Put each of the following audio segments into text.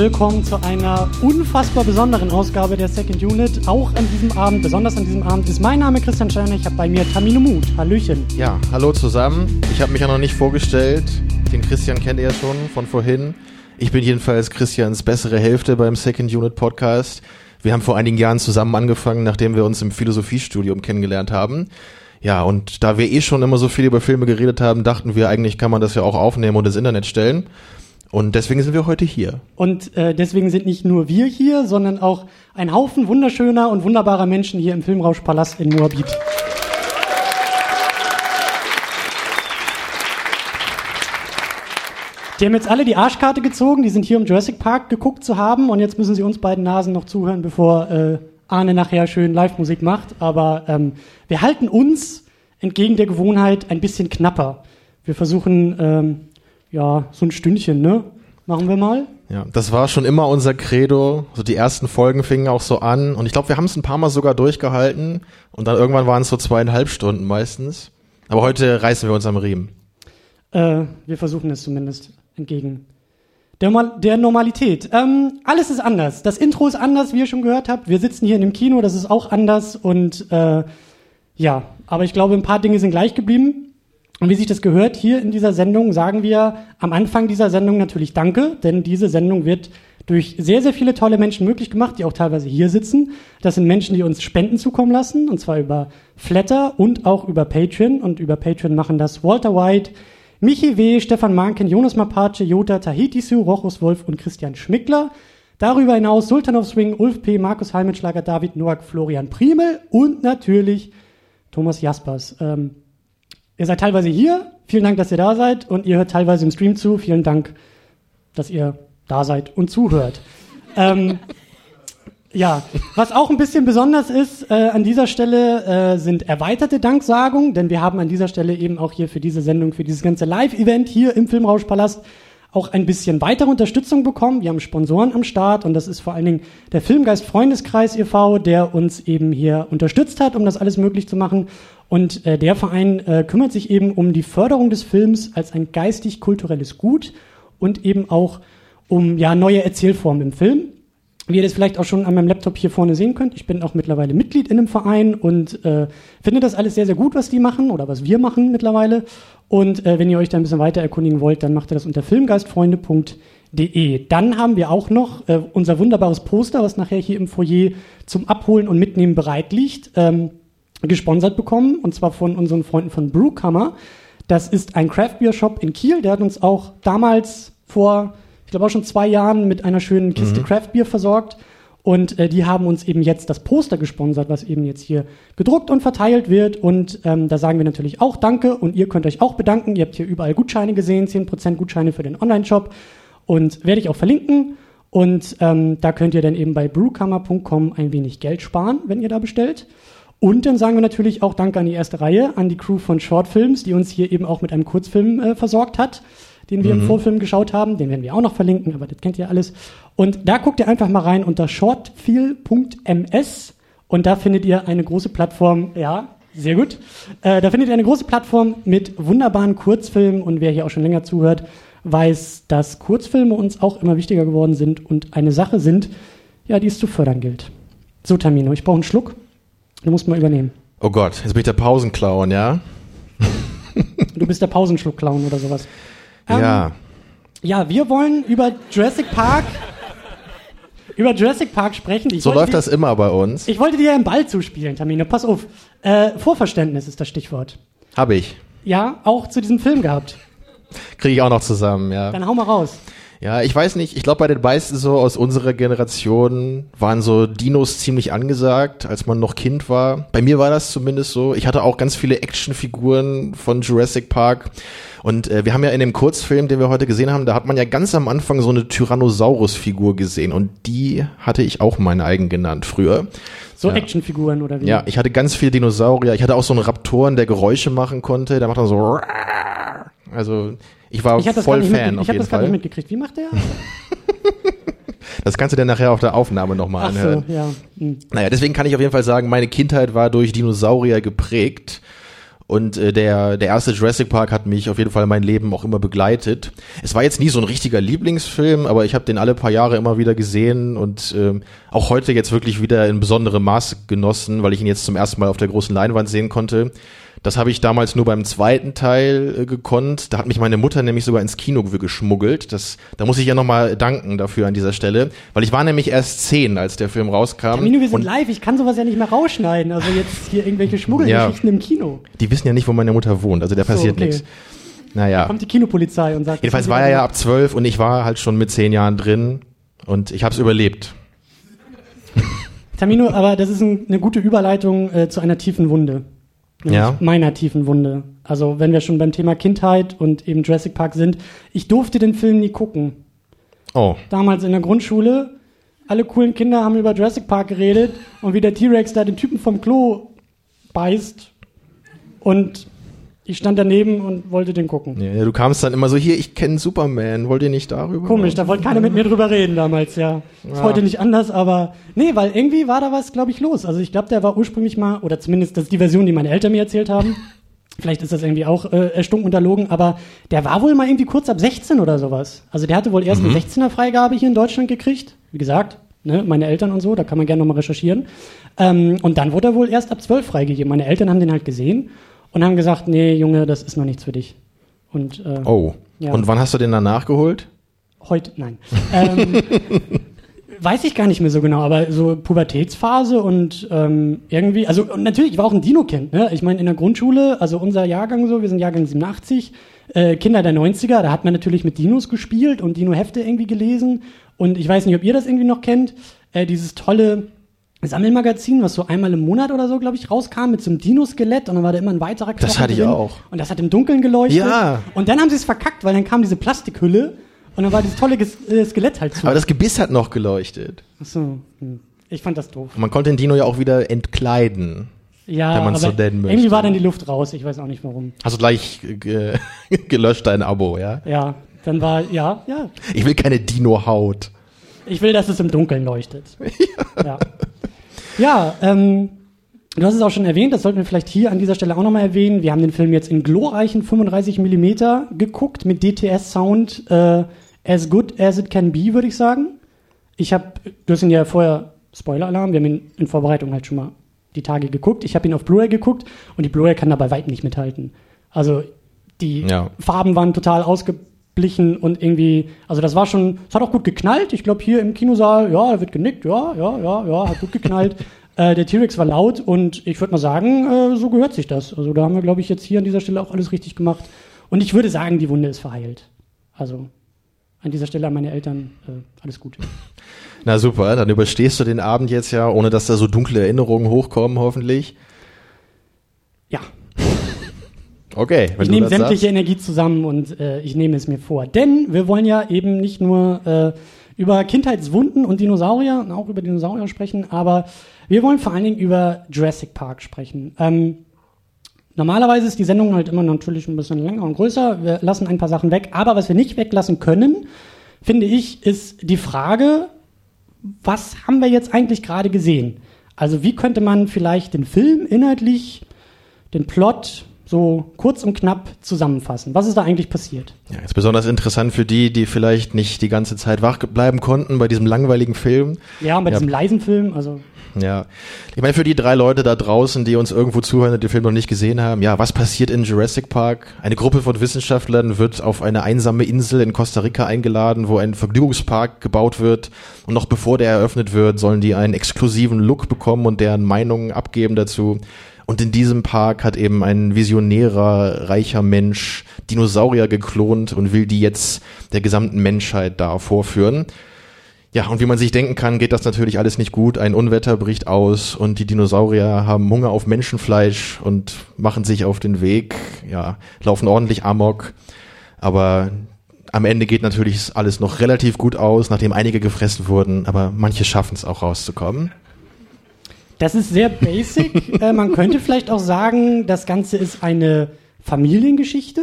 Willkommen zu einer unfassbar besonderen Ausgabe der Second Unit. Auch an diesem Abend, besonders an diesem Abend, ist mein Name Christian Steiner. Ich habe bei mir Tamino Mut. Hallöchen. Ja, hallo zusammen. Ich habe mich ja noch nicht vorgestellt. Den Christian kennt ihr ja schon von vorhin. Ich bin jedenfalls Christians bessere Hälfte beim Second Unit Podcast. Wir haben vor einigen Jahren zusammen angefangen, nachdem wir uns im Philosophiestudium kennengelernt haben. Ja, und da wir eh schon immer so viel über Filme geredet haben, dachten wir, eigentlich kann man das ja auch aufnehmen und ins Internet stellen. Und deswegen sind wir heute hier. Und äh, deswegen sind nicht nur wir hier, sondern auch ein Haufen wunderschöner und wunderbarer Menschen hier im Filmrauschpalast in Moabit. Die haben jetzt alle die Arschkarte gezogen, die sind hier im Jurassic Park geguckt zu haben und jetzt müssen sie uns beiden Nasen noch zuhören, bevor äh, Arne nachher schön Live-Musik macht. Aber ähm, wir halten uns entgegen der Gewohnheit ein bisschen knapper. Wir versuchen ähm, ja, so ein Stündchen, ne? Machen wir mal. Ja, das war schon immer unser Credo. So die ersten Folgen fingen auch so an und ich glaube, wir haben es ein paar Mal sogar durchgehalten und dann irgendwann waren es so zweieinhalb Stunden meistens. Aber heute reißen wir uns am Riemen. Äh, wir versuchen es zumindest entgegen der, der Normalität. Ähm, alles ist anders. Das Intro ist anders, wie ihr schon gehört habt. Wir sitzen hier in dem Kino, das ist auch anders und äh, ja, aber ich glaube, ein paar Dinge sind gleich geblieben. Und wie sich das gehört, hier in dieser Sendung sagen wir am Anfang dieser Sendung natürlich Danke, denn diese Sendung wird durch sehr, sehr viele tolle Menschen möglich gemacht, die auch teilweise hier sitzen. Das sind Menschen, die uns Spenden zukommen lassen, und zwar über Flatter und auch über Patreon. Und über Patreon machen das Walter White, Michi W., Stefan Manken, Jonas Mapace, Jota, Tahiti Su, Rochus Wolf und Christian Schmickler. Darüber hinaus Sultan of Swing, Ulf P., Markus Heimitschlager, David Noack, Florian Primel und natürlich Thomas Jaspers. Ähm, Ihr seid teilweise hier. Vielen Dank, dass ihr da seid. Und ihr hört teilweise im Stream zu. Vielen Dank, dass ihr da seid und zuhört. ähm, ja, was auch ein bisschen besonders ist äh, an dieser Stelle äh, sind erweiterte Danksagungen, denn wir haben an dieser Stelle eben auch hier für diese Sendung, für dieses ganze Live-Event hier im Filmrauschpalast auch ein bisschen weitere Unterstützung bekommen. Wir haben Sponsoren am Start und das ist vor allen Dingen der Filmgeist Freundeskreis e.V., der uns eben hier unterstützt hat, um das alles möglich zu machen. Und äh, der Verein äh, kümmert sich eben um die Förderung des Films als ein geistig-kulturelles Gut und eben auch um ja neue Erzählformen im Film. Wie ihr das vielleicht auch schon an meinem Laptop hier vorne sehen könnt, ich bin auch mittlerweile Mitglied in einem Verein und äh, finde das alles sehr, sehr gut, was die machen oder was wir machen mittlerweile. Und äh, wenn ihr euch da ein bisschen weiter erkundigen wollt, dann macht ihr das unter filmgeistfreunde.de. Dann haben wir auch noch äh, unser wunderbares Poster, was nachher hier im Foyer zum Abholen und Mitnehmen bereit liegt. Ähm, gesponsert bekommen, und zwar von unseren Freunden von Brewkammer. Das ist ein Craft Beer Shop in Kiel, der hat uns auch damals vor, ich glaube auch schon zwei Jahren mit einer schönen Kiste mhm. Craft Beer versorgt. Und äh, die haben uns eben jetzt das Poster gesponsert, was eben jetzt hier gedruckt und verteilt wird. Und ähm, da sagen wir natürlich auch Danke. Und ihr könnt euch auch bedanken. Ihr habt hier überall Gutscheine gesehen, 10% Gutscheine für den Online-Shop. Und werde ich auch verlinken. Und ähm, da könnt ihr dann eben bei brewkammer.com ein wenig Geld sparen, wenn ihr da bestellt. Und dann sagen wir natürlich auch Danke an die erste Reihe, an die Crew von Shortfilms, die uns hier eben auch mit einem Kurzfilm äh, versorgt hat, den wir mhm. im Vorfilm geschaut haben. Den werden wir auch noch verlinken, aber das kennt ihr alles. Und da guckt ihr einfach mal rein unter shortfeel.ms und da findet ihr eine große Plattform, ja, sehr gut. Äh, da findet ihr eine große Plattform mit wunderbaren Kurzfilmen und wer hier auch schon länger zuhört, weiß, dass Kurzfilme uns auch immer wichtiger geworden sind und eine Sache sind, ja, die es zu fördern gilt. So, Tamino, ich brauche einen Schluck. Du musst mal übernehmen. Oh Gott, jetzt bin ich der Pausenclown, ja? du bist der Pausenschluck-Clown oder sowas. Ähm, ja. Ja, wir wollen über Jurassic Park über Jurassic Park sprechen. Ich so läuft dir, das immer bei uns. Ich wollte dir einen Ball zuspielen, Tamino. Pass auf. Äh, Vorverständnis ist das Stichwort. Habe ich. Ja, auch zu diesem Film gehabt. Kriege ich auch noch zusammen, ja. Dann hau mal raus. Ja, ich weiß nicht, ich glaube bei den meisten so aus unserer Generation waren so Dinos ziemlich angesagt, als man noch Kind war. Bei mir war das zumindest so. Ich hatte auch ganz viele Actionfiguren von Jurassic Park. Und äh, wir haben ja in dem Kurzfilm, den wir heute gesehen haben, da hat man ja ganz am Anfang so eine Tyrannosaurus-Figur gesehen. Und die hatte ich auch mein eigen genannt früher. So ja. Actionfiguren oder wie? Ja, ich hatte ganz viele Dinosaurier. Ich hatte auch so einen Raptoren, der Geräusche machen konnte. Der macht dann so. Also ich war ich voll Fan. Ich habe das gar nicht mitgekriegt. Wie macht der? das kannst du dann nachher auf der Aufnahme nochmal anhören. So, ja. Hm. Naja, deswegen kann ich auf jeden Fall sagen, meine Kindheit war durch Dinosaurier geprägt. Und äh, der, der erste Jurassic Park hat mich auf jeden Fall mein Leben auch immer begleitet. Es war jetzt nie so ein richtiger Lieblingsfilm, aber ich habe den alle paar Jahre immer wieder gesehen und ähm, auch heute jetzt wirklich wieder in besonderem Maß genossen, weil ich ihn jetzt zum ersten Mal auf der großen Leinwand sehen konnte. Das habe ich damals nur beim zweiten Teil äh, gekonnt. Da hat mich meine Mutter nämlich sogar ins Kino geschmuggelt. Das, da muss ich ja nochmal danken dafür an dieser Stelle, weil ich war nämlich erst zehn, als der Film rauskam. Termino, wir sind live, ich kann sowas ja nicht mehr rausschneiden. Also jetzt hier irgendwelche Schmuggelgeschichten ja, im Kino. Die wissen ja nicht, wo meine Mutter wohnt, also da passiert so, okay. nichts. Naja. Da kommt die Kinopolizei und sagt. Jedenfalls war er ja ab zwölf und ich war halt schon mit zehn Jahren drin und ich habe es überlebt. Tamino, aber das ist ein, eine gute Überleitung äh, zu einer tiefen Wunde ja. meiner tiefen Wunde. Also wenn wir schon beim Thema Kindheit und eben Jurassic Park sind, ich durfte den Film nie gucken. Oh. Damals in der Grundschule, alle coolen Kinder haben über Jurassic Park geredet und wie der T-Rex da den Typen vom Klo beißt und ich stand daneben und wollte den gucken. Ja, du kamst dann immer so, hier, ich kenne Superman, wollt ihr nicht darüber? Komisch, da wollte keiner mit mir drüber reden damals, ja. ja. Ist heute nicht anders, aber nee, weil irgendwie war da was, glaube ich, los. Also ich glaube, der war ursprünglich mal, oder zumindest das ist die Version, die meine Eltern mir erzählt haben. Vielleicht ist das irgendwie auch äh, erstunken unterlogen, aber der war wohl mal irgendwie kurz ab 16 oder sowas. Also der hatte wohl erst mhm. eine 16er Freigabe hier in Deutschland gekriegt. Wie gesagt, ne, meine Eltern und so, da kann man gerne nochmal recherchieren. Ähm, und dann wurde er wohl erst ab 12 freigegeben. Meine Eltern haben den halt gesehen und haben gesagt, nee, Junge, das ist noch nichts für dich. Und, äh, oh. Ja. Und wann hast du den dann nachgeholt? Heute, nein. ähm, weiß ich gar nicht mehr so genau, aber so Pubertätsphase und ähm, irgendwie, also und natürlich, ich war auch ein Dino-Kind, ne? Ich meine, in der Grundschule, also unser Jahrgang so, wir sind Jahrgang 87, äh, Kinder der 90er, da hat man natürlich mit Dinos gespielt und Dino-Hefte irgendwie gelesen. Und ich weiß nicht, ob ihr das irgendwie noch kennt, äh, dieses tolle Sammelmagazin, was so einmal im Monat oder so, glaube ich, rauskam mit so einem Dino-Skelett und dann war da immer ein weiterer Knochen Das hatte ich auch. Und das hat im Dunkeln geleuchtet. Ja. Und dann haben sie es verkackt, weil dann kam diese Plastikhülle und dann war dieses tolle Ges äh, Skelett halt zu. Aber das Gebiss hat noch geleuchtet. Ach so. Hm. Ich fand das doof. Und man konnte den Dino ja auch wieder entkleiden. Ja, wenn man so nennen möchte. irgendwie war dann die Luft raus. Ich weiß auch nicht warum. Hast du gleich ge gelöscht dein Abo, ja? Ja, dann war, ja, ja. Ich will keine Dino-Haut. Ich will, dass es im Dunkeln leuchtet. ja. ja. Ja, ähm, du hast es auch schon erwähnt, das sollten wir vielleicht hier an dieser Stelle auch nochmal erwähnen. Wir haben den Film jetzt in glorreichen 35 Millimeter geguckt mit DTS-Sound, äh, as good as it can be, würde ich sagen. Ich habe, du hast ihn ja vorher, Spoiler-Alarm, wir haben ihn in Vorbereitung halt schon mal die Tage geguckt. Ich habe ihn auf Blu-ray geguckt und die Blu-ray kann dabei weit nicht mithalten. Also die ja. Farben waren total ausgeblichen und irgendwie, also das war schon, es hat auch gut geknallt. Ich glaube hier im Kinosaal, ja, da wird genickt, ja, ja, ja, ja, hat gut geknallt. äh, der T-Rex war laut und ich würde mal sagen, äh, so gehört sich das. Also da haben wir, glaube ich, jetzt hier an dieser Stelle auch alles richtig gemacht. Und ich würde sagen, die Wunde ist verheilt. Also an dieser Stelle an meine Eltern, äh, alles gut. Na super, dann überstehst du den Abend jetzt ja, ohne dass da so dunkle Erinnerungen hochkommen, hoffentlich. Okay. Ich nehme sämtliche sagst. Energie zusammen und äh, ich nehme es mir vor. Denn wir wollen ja eben nicht nur äh, über Kindheitswunden und Dinosaurier, auch über Dinosaurier sprechen, aber wir wollen vor allen Dingen über Jurassic Park sprechen. Ähm, normalerweise ist die Sendung halt immer natürlich ein bisschen länger und größer. Wir lassen ein paar Sachen weg, aber was wir nicht weglassen können, finde ich, ist die Frage, was haben wir jetzt eigentlich gerade gesehen? Also wie könnte man vielleicht den Film inhaltlich, den Plot so kurz und knapp zusammenfassen? Was ist da eigentlich passiert? Ja, ist besonders interessant für die, die vielleicht nicht die ganze Zeit wach bleiben konnten bei diesem langweiligen Film. Ja, bei ja. diesem leisen Film, also. Ja, ich meine für die drei Leute da draußen, die uns irgendwo zuhören und den Film noch nicht gesehen haben, ja, was passiert in Jurassic Park? Eine Gruppe von Wissenschaftlern wird auf eine einsame Insel in Costa Rica eingeladen, wo ein Vergnügungspark gebaut wird und noch bevor der eröffnet wird, sollen die einen exklusiven Look bekommen und deren Meinungen abgeben dazu. Und in diesem Park hat eben ein visionärer, reicher Mensch Dinosaurier geklont und will die jetzt der gesamten Menschheit da vorführen. Ja, und wie man sich denken kann, geht das natürlich alles nicht gut. Ein Unwetter bricht aus und die Dinosaurier haben Hunger auf Menschenfleisch und machen sich auf den Weg, ja, laufen ordentlich amok. Aber am Ende geht natürlich alles noch relativ gut aus, nachdem einige gefressen wurden, aber manche schaffen es auch rauszukommen. Das ist sehr basic. äh, man könnte vielleicht auch sagen, das Ganze ist eine Familiengeschichte.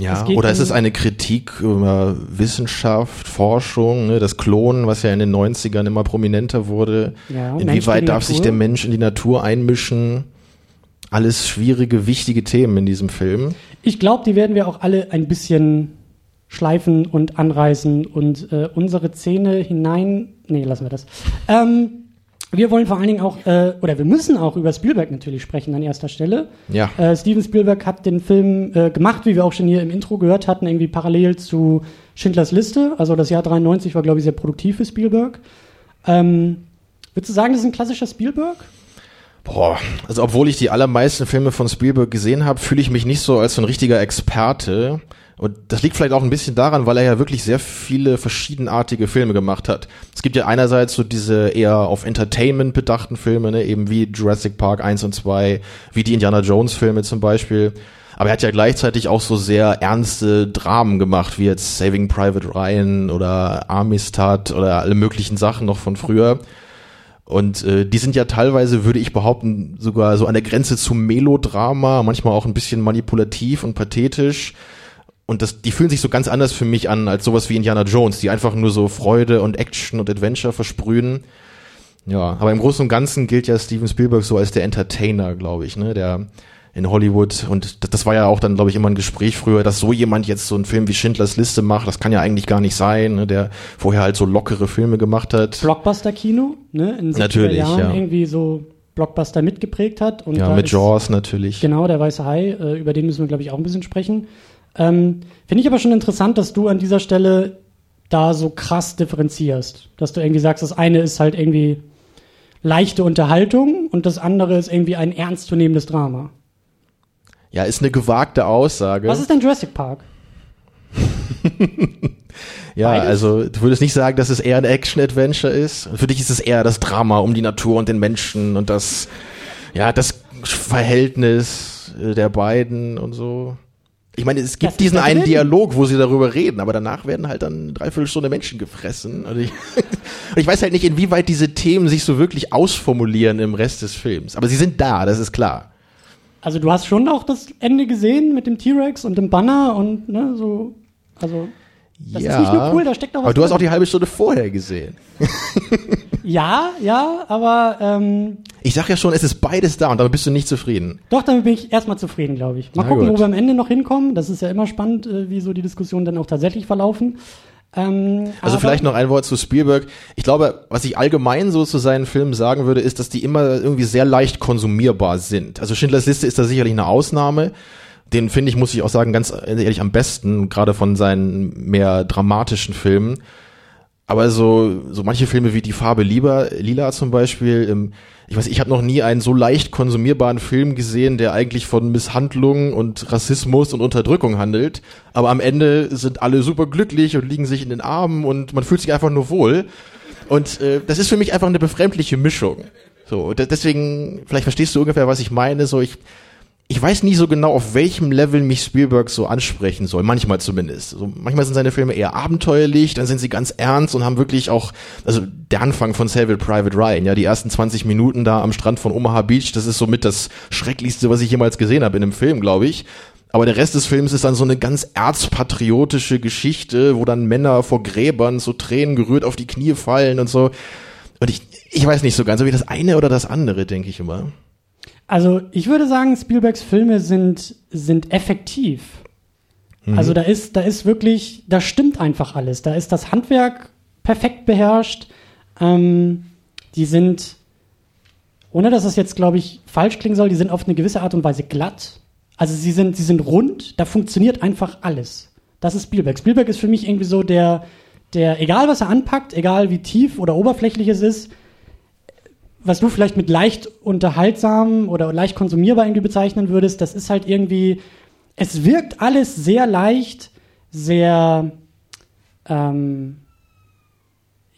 Ja, oder ist es eine Kritik über Wissenschaft, Forschung, ne, das Klonen, was ja in den 90ern immer prominenter wurde? Ja, Inwieweit darf Natur. sich der Mensch in die Natur einmischen? alles schwierige, wichtige Themen in diesem Film. Ich glaube, die werden wir auch alle ein bisschen schleifen und anreißen und äh, unsere Zähne hinein. Nee, lassen wir das. Ähm, wir wollen vor allen Dingen auch, äh, oder wir müssen auch über Spielberg natürlich sprechen an erster Stelle. Ja. Äh, Steven Spielberg hat den Film äh, gemacht, wie wir auch schon hier im Intro gehört hatten, irgendwie parallel zu Schindlers Liste. Also das Jahr 93 war, glaube ich, sehr produktiv für Spielberg. Ähm, würdest du sagen, das ist ein klassischer Spielberg? Boah, also obwohl ich die allermeisten Filme von Spielberg gesehen habe, fühle ich mich nicht so als so ein richtiger Experte. Und das liegt vielleicht auch ein bisschen daran, weil er ja wirklich sehr viele verschiedenartige Filme gemacht hat. Es gibt ja einerseits so diese eher auf Entertainment bedachten Filme, ne, eben wie Jurassic Park 1 und 2, wie die Indiana Jones Filme zum Beispiel. Aber er hat ja gleichzeitig auch so sehr ernste Dramen gemacht, wie jetzt Saving Private Ryan oder Amistad oder alle möglichen Sachen noch von früher. Und äh, die sind ja teilweise, würde ich behaupten, sogar so an der Grenze zum Melodrama, manchmal auch ein bisschen manipulativ und pathetisch. Und das, die fühlen sich so ganz anders für mich an als sowas wie Indiana Jones, die einfach nur so Freude und Action und Adventure versprühen. Ja, aber im Großen und Ganzen gilt ja Steven Spielberg so als der Entertainer, glaube ich, ne, der in Hollywood und das, war ja auch dann, glaube ich, immer ein Gespräch früher, dass so jemand jetzt so einen Film wie Schindlers Liste macht, das kann ja eigentlich gar nicht sein, ne, der vorher halt so lockere Filme gemacht hat. Blockbuster-Kino, ne? In 70er Natürlich, Jahren ja. irgendwie so Blockbuster mitgeprägt hat. Und Ja, mit ist- Jaws natürlich. Genau, der weiße Hai, äh, über den müssen wir, glaube ich, auch ein bisschen sprechen. Ähm, Finde ich aber schon interessant, dass du an dieser Stelle da so krass differenzierst. Dass du irgendwie sagst, das eine ist halt irgendwie leichte Unterhaltung und das andere ist irgendwie ein ernstzunehmendes Drama. Ja, ist eine gewagte Aussage. Was ist denn Jurassic Park? Ja, Beides? also du würdest nicht sagen, dass es eher ein Action-Adventure ist. Für dich ist es eher das Drama um die Natur und den Menschen und das, ja, das Verhältnis äh, der beiden und so. Ich meine, es gibt Das diesen einen drin. Dialog, wo sie darüber reden, aber danach werden halt dann eine Dreiviertelstunde Menschen gefressen. Und ich, und ich weiß halt nicht, inwieweit diese Themen sich so wirklich ausformulieren im Rest des Films. Aber sie sind da, das ist klar. Also du hast schon auch das Ende gesehen mit dem T-Rex und dem Banner und ne, so. Also das ist nicht nur cool, da steckt auch was Aber du hast auch die halbe Stunde vorher gesehen. ja, ja, aber ähm, Ich sag ja schon, es ist beides da und damit bist du nicht zufrieden. Doch, damit bin ich erstmal zufrieden, glaube ich. Mal Na gucken, gut. wo wir am Ende noch hinkommen. Das ist ja immer spannend, äh, wie so die Diskussionen dann auch tatsächlich verlaufen. Ähm, Also vielleicht noch ein Wort zu Spielberg. Ich glaube, was ich allgemein so zu seinen Filmen sagen würde, ist, dass die immer irgendwie sehr leicht konsumierbar sind. Also Schindlers Liste ist da sicherlich eine Ausnahme. Den finde ich, muss ich auch sagen, ganz ehrlich am besten, gerade von seinen mehr dramatischen Filmen. Aber so, so manche Filme wie Die Farbe Lieber, Lila zum Beispiel, ähm, ich weiß, ich habe noch nie einen so leicht konsumierbaren Film gesehen, der eigentlich von Misshandlung und Rassismus und Unterdrückung handelt. Aber am Ende sind alle super glücklich und liegen sich in den Armen und man fühlt sich einfach nur wohl. Und äh, das ist für mich einfach eine befremdliche Mischung. So, de- deswegen, vielleicht verstehst du ungefähr, was ich meine. So, ich, ich weiß nie so genau, auf welchem Level mich Spielberg so ansprechen soll. Manchmal zumindest. So, manchmal sind seine Filme eher abenteuerlich, dann sind sie ganz ernst und haben wirklich auch, also der Anfang von Saving Private Ryan, ja, die ersten 20 Minuten da am Strand von Omaha Beach, das ist somit das Schrecklichste, was ich jemals gesehen habe in einem Film, glaube ich. Aber der Rest des Films ist dann so eine ganz erzpatriotische Geschichte, wo dann Männer vor Gräbern so Tränen gerührt auf die Knie fallen und so. Und ich, ich weiß nicht so ganz, ob ich das eine oder das andere, denke ich immer. Also ich würde sagen, Spielbergs Filme sind, sind effektiv. Mhm. Also da ist, da ist wirklich, da stimmt einfach alles. Da ist das Handwerk perfekt beherrscht. Ähm, die sind, ohne dass das jetzt, glaube ich, falsch klingen soll, die sind auf eine gewisse Art und Weise glatt. Also sie sind, sie sind rund, da funktioniert einfach alles. Das ist Spielberg. Spielberg ist für mich irgendwie so der, der, egal was er anpackt, egal wie tief oder oberflächlich es ist, was du vielleicht mit leicht unterhaltsam oder leicht konsumierbar irgendwie bezeichnen würdest, das ist halt irgendwie, es wirkt alles sehr leicht, sehr, ähm,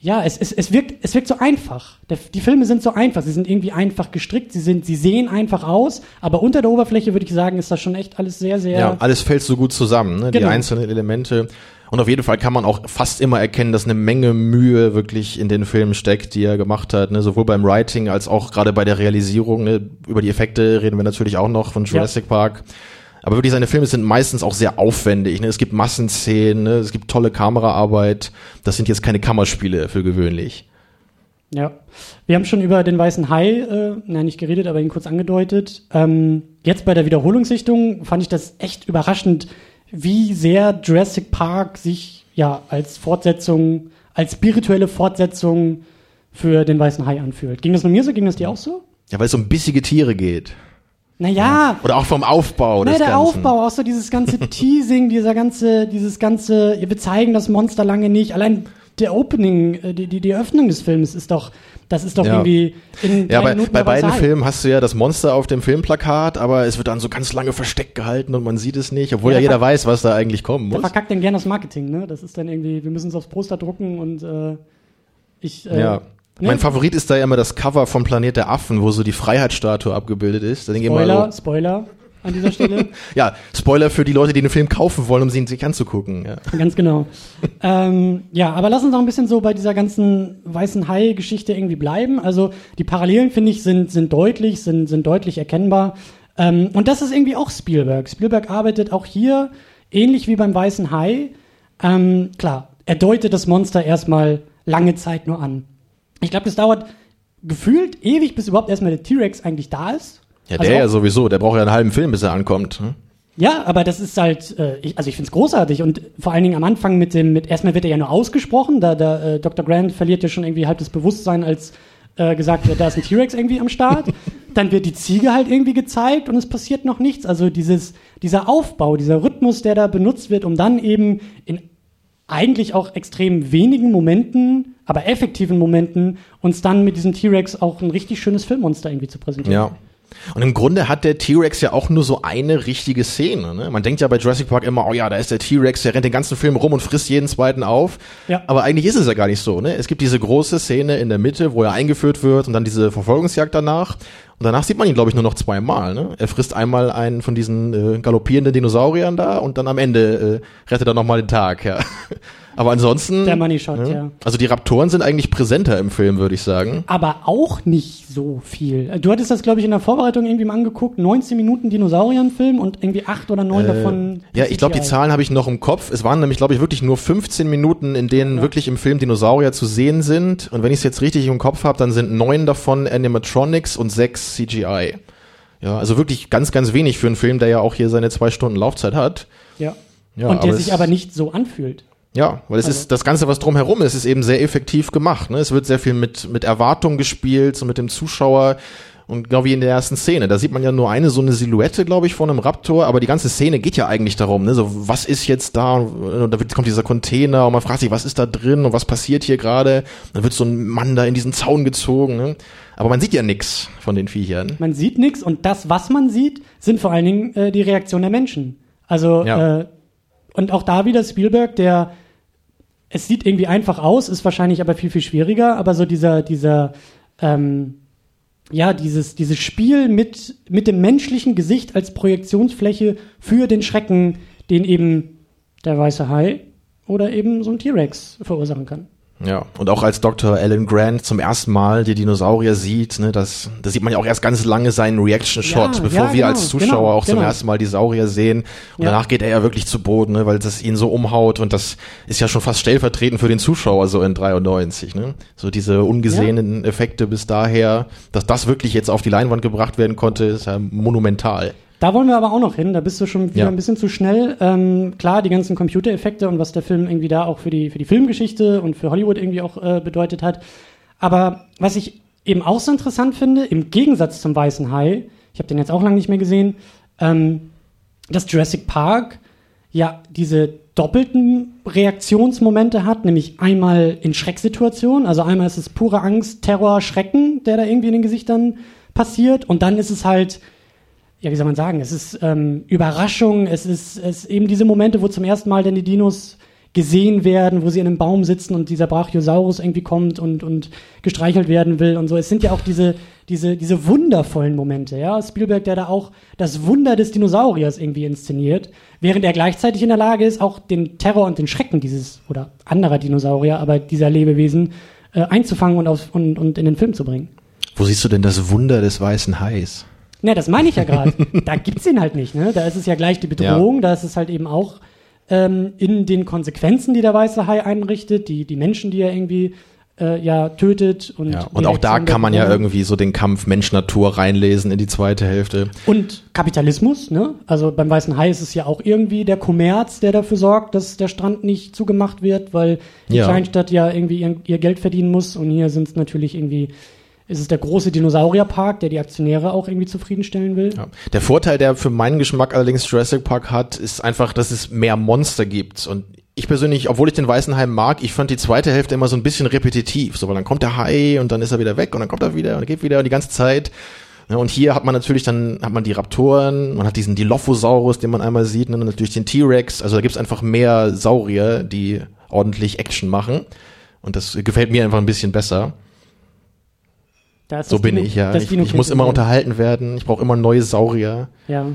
ja, es, es, es, wirkt, es wirkt so einfach. Der, die Filme sind so einfach, sie sind irgendwie einfach gestrickt, sie, sind, sie sehen einfach aus, aber unter der Oberfläche würde ich sagen, ist das schon echt alles sehr, sehr. Ja, alles fällt so gut zusammen, ne? die Genau. einzelnen Elemente. Und auf jeden Fall kann man auch fast immer erkennen, dass eine Menge Mühe wirklich in den Filmen steckt, die er gemacht hat, ne? sowohl beim Writing als auch gerade bei der Realisierung. Ne? Über die Effekte reden wir natürlich auch noch von Jurassic Park. Aber wirklich seine Filme sind meistens auch sehr aufwendig. Ne? Es gibt Massenszenen, ne? es gibt tolle Kameraarbeit. Das sind jetzt keine Kammerspiele für gewöhnlich. Ja, wir haben schon über den weißen Hai, äh, nein, nicht geredet, aber ihn kurz angedeutet. Ähm, jetzt bei der Wiederholungssichtung fand ich das echt überraschend, wie sehr Jurassic Park sich ja als Fortsetzung, als spirituelle Fortsetzung für den weißen Hai anfühlt. Ging das mit mir so? Ging das dir auch so? Ja, weil es um bissige Tiere geht. Naja. Oder auch vom Aufbau Nein, des der Ganzen. Aufbau, auch so dieses ganze Teasing, dieser ganze, dieses ganze, wir zeigen das Monster lange nicht. Allein der Opening, äh, die, die, die Öffnung des Films ist doch, das ist doch Ja. irgendwie in Ja, bei, Minuten bei der beiden. Filmen hast du ja das Monster auf dem Filmplakat, aber es wird dann so ganz lange versteckt gehalten und man sieht es nicht, obwohl Ja, ja, der jeder weiß, was da eigentlich kommen Der muss. verkackt dann gerne das Marketing, ne? Das ist dann irgendwie, wir müssen es aufs Poster drucken und äh, ich. Äh, Ja. Ne? Mein Favorit ist da ja immer das Cover vom Planet der Affen, wo so die Freiheitsstatue abgebildet ist. Da Spoiler, so, Spoiler an dieser Stelle. ja, Spoiler für die Leute, die den Film kaufen wollen, um sie sich anzugucken. Ja. Ganz genau. ähm, ja, aber lass uns noch ein bisschen so bei dieser ganzen weißen Hai-Geschichte irgendwie bleiben. Also die Parallelen, finde ich, sind, sind deutlich, sind, sind deutlich erkennbar. Ähm, und das ist irgendwie auch Spielberg. Spielberg arbeitet auch hier ähnlich wie beim weißen Hai. Ähm, klar, er deutet das Monster erstmal lange Zeit nur an. Ich glaube, das dauert gefühlt ewig, bis überhaupt erstmal der T-Rex eigentlich da ist. Ja, Also der ja sowieso, der braucht ja einen halben Film, bis er ankommt. hm? Ja, aber das ist halt, äh, ich, also ich find's großartig und vor allen Dingen am Anfang mit dem, mit erstmal wird er ja nur ausgesprochen, da, da äh, Dr. Grant verliert ja schon irgendwie halb das Bewusstsein, als äh, gesagt wird, da ist ein T-Rex irgendwie am Start. Dann wird die Ziege halt irgendwie gezeigt und es passiert noch nichts. Also dieses, dieser Aufbau, dieser Rhythmus, der da benutzt wird, um dann eben in eigentlich auch extrem wenigen Momenten, aber effektiven Momenten, uns dann mit diesem T-Rex auch ein richtig schönes Filmmonster irgendwie zu präsentieren. Ja. Und im Grunde hat der T-Rex ja auch nur so eine richtige Szene. Ne? Man denkt ja bei Jurassic Park immer, oh ja, da ist der T-Rex, der rennt den ganzen Film rum und frisst jeden zweiten auf. Ja. Aber eigentlich ist es ja gar nicht so. Ne? Es gibt diese große Szene in der Mitte, wo er eingeführt wird und dann diese Verfolgungsjagd danach. Und danach sieht man ihn, glaube ich, nur noch zweimal. Ne? Er frisst einmal einen von diesen äh, galoppierenden Dinosauriern da und dann am Ende äh, rettet er nochmal den Tag. Ja. Aber ansonsten. Der Money Shot, ne? ja. Also die Raptoren sind eigentlich präsenter im Film, würde ich sagen. aber auch nicht so viel. Du hattest das, glaube ich, in der Vorbereitung irgendwie mal angeguckt. 19 Minuten Dinosaurier-Film und irgendwie acht oder neun davon. Äh, Ja, ich glaube, die. Zahlen habe ich noch im Kopf. Es waren nämlich, glaube ich, wirklich nur 15 Minuten, in denen Ja. wirklich im Film Dinosaurier zu sehen sind. Und wenn ich es jetzt richtig im Kopf habe, dann sind neun davon Animatronics und sechs CGI. Ja, also wirklich ganz, ganz wenig für einen Film, der ja auch hier seine zwei Stunden Laufzeit hat. Ja. Ja, und der sich aber nicht so anfühlt. Ja, weil es Also- ist das Ganze, was drumherum ist, ist eben sehr effektiv gemacht. Ne? Es wird sehr viel mit mit Erwartung gespielt, so mit dem Zuschauer und genau wie in der ersten Szene. Da sieht man ja nur eine so eine Silhouette, glaube ich, von einem Raptor, aber die ganze Szene geht ja eigentlich darum, ne? So was ist jetzt da? Und da wird, kommt dieser Container und man fragt sich, was ist da drin und was passiert hier gerade? Dann wird so ein Mann da in diesen Zaun gezogen. Ne? Aber man sieht ja nix von den Viechern. Man sieht nichts und das, was man sieht, sind vor allen Dingen äh, die Reaktionen der Menschen. Also, Ja. äh, und auch da wieder Spielberg, der, es sieht irgendwie einfach aus, ist wahrscheinlich aber viel, viel schwieriger, aber so dieser, dieser, ähm, ja, dieses, dieses Spiel mit, mit dem menschlichen Gesicht als Projektionsfläche für den Schrecken, den eben der weiße Hai oder eben so ein T-Rex verursachen kann. Ja, und auch als Dr. Alan Grant zum ersten Mal die Dinosaurier sieht, ne, das, da sieht man ja auch erst ganz lange seinen Reaction-Shot, Ja, bevor ja, wir genau, als Zuschauer genau, auch zum genau. ersten Mal die Saurier sehen. Und Ja. danach geht er ja wirklich zu Boden, ne, weil das ihn so umhaut und das ist ja schon fast stellvertretend für den Zuschauer so in 93. Ne? So diese ungesehenen Effekte bis daher, dass das wirklich jetzt auf die Leinwand gebracht werden konnte, ist ja monumental. Da wollen wir aber auch noch hin, da bist du schon wieder Ja. ein bisschen zu schnell. Ähm, klar, die ganzen Computereffekte und was der Film irgendwie da auch für die, für die Filmgeschichte und für Hollywood irgendwie auch äh, bedeutet hat. Aber was ich eben auch so interessant finde, im Gegensatz zum Weißen Hai, ich habe den jetzt auch lange nicht mehr gesehen, ähm, dass Jurassic Park ja diese doppelten Reaktionsmomente hat, nämlich einmal in Schrecksituationen, also einmal ist es pure Angst, Terror, Schrecken, der da irgendwie in den Gesichtern passiert und dann ist es halt ja, wie soll man sagen, es ist ähm, Überraschung, es ist, es ist eben diese Momente, wo zum ersten Mal denn die Dinos gesehen werden, wo sie in einem Baum sitzen und dieser Brachiosaurus irgendwie kommt und, und gestreichelt werden will und so. Es sind ja auch diese, diese, diese wundervollen Momente, ja. Spielberg, der da auch das Wunder des Dinosauriers irgendwie inszeniert, während er gleichzeitig in der Lage ist, auch den Terror und den Schrecken dieses oder anderer Dinosaurier, aber dieser Lebewesen äh, einzufangen und, auf, und, und in den Film zu bringen. Wo siehst du denn das Wunder des weißen Hais? Ne, das meine ich ja gerade. da gibt's ihn halt nicht, ne? Da ist es ja gleich die Bedrohung, da ist es halt eben auch ähm, in den Konsequenzen, die der weiße Hai einrichtet, die, die Menschen, die er irgendwie äh, ja tötet und Ja, und auch da kann man ja irgendwie so den Kampf Mensch-Natur reinlesen in die zweite Hälfte. Und Kapitalismus, ne? Also beim Weißen Hai ist es ja auch irgendwie der Kommerz, der dafür sorgt, dass der Strand nicht zugemacht wird, weil die Ja. Kleinstadt ja irgendwie ihr, ihr Geld verdienen muss. Und hier sind es natürlich irgendwie, ist es der große Dinosaurierpark, der die Aktionäre auch irgendwie zufriedenstellen will. Ja. Der Vorteil, der für meinen Geschmack allerdings Jurassic Park hat, ist einfach, dass es mehr Monster gibt. Und ich persönlich, obwohl ich den Weißen Hai mag, ich fand die zweite Hälfte immer so ein bisschen repetitiv. So, weil dann kommt der Hai und dann ist er wieder weg und dann kommt er wieder und geht wieder und die ganze Zeit. Und hier hat man natürlich dann, hat man die Raptoren, man hat diesen Dilophosaurus, den man einmal sieht, und dann natürlich den T-Rex. Also da gibt's einfach mehr Saurier, die ordentlich Action machen. Und das gefällt mir einfach ein bisschen besser. So bin Dino- ich ja. Ich, ich muss immer unterhalten werden. Ich brauche immer neue Saurier. Ja.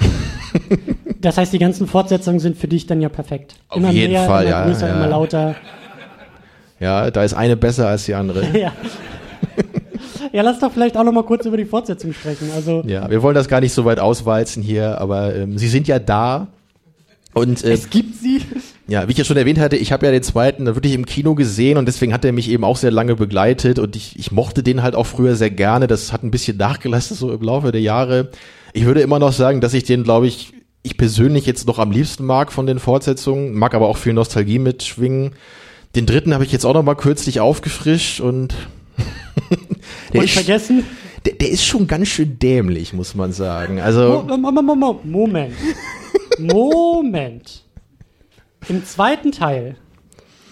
das heißt, die ganzen Fortsetzungen sind für dich dann ja perfekt. Auf immer jeden mehr, Fall, immer ja, größer, ja. immer lauter. Ja, da ist eine besser als die andere. ja. ja, lass doch vielleicht auch noch mal kurz über die Fortsetzung sprechen. Also Ja, wir wollen das gar nicht so weit auswalzen hier, aber ähm, sie sind ja da. Und äh, es gibt sie. Ja, wie ich ja schon erwähnt hatte, ich habe ja den zweiten da wirklich im Kino gesehen und deswegen hat er mich eben auch sehr lange begleitet und ich, ich mochte den halt auch früher sehr gerne. Das hat ein bisschen nachgelassen so im Laufe der Jahre. Ich würde immer noch sagen, dass ich den, glaube ich, ich persönlich jetzt noch am liebsten mag von den Fortsetzungen, mag aber auch viel Nostalgie mitschwingen. Den dritten habe ich jetzt auch noch mal kürzlich aufgefrischt und ist, vergessen. der, der ist schon ganz schön dämlich, muss man sagen. Also Mo Mo Mo Mo Moment. Moment. Im zweiten Teil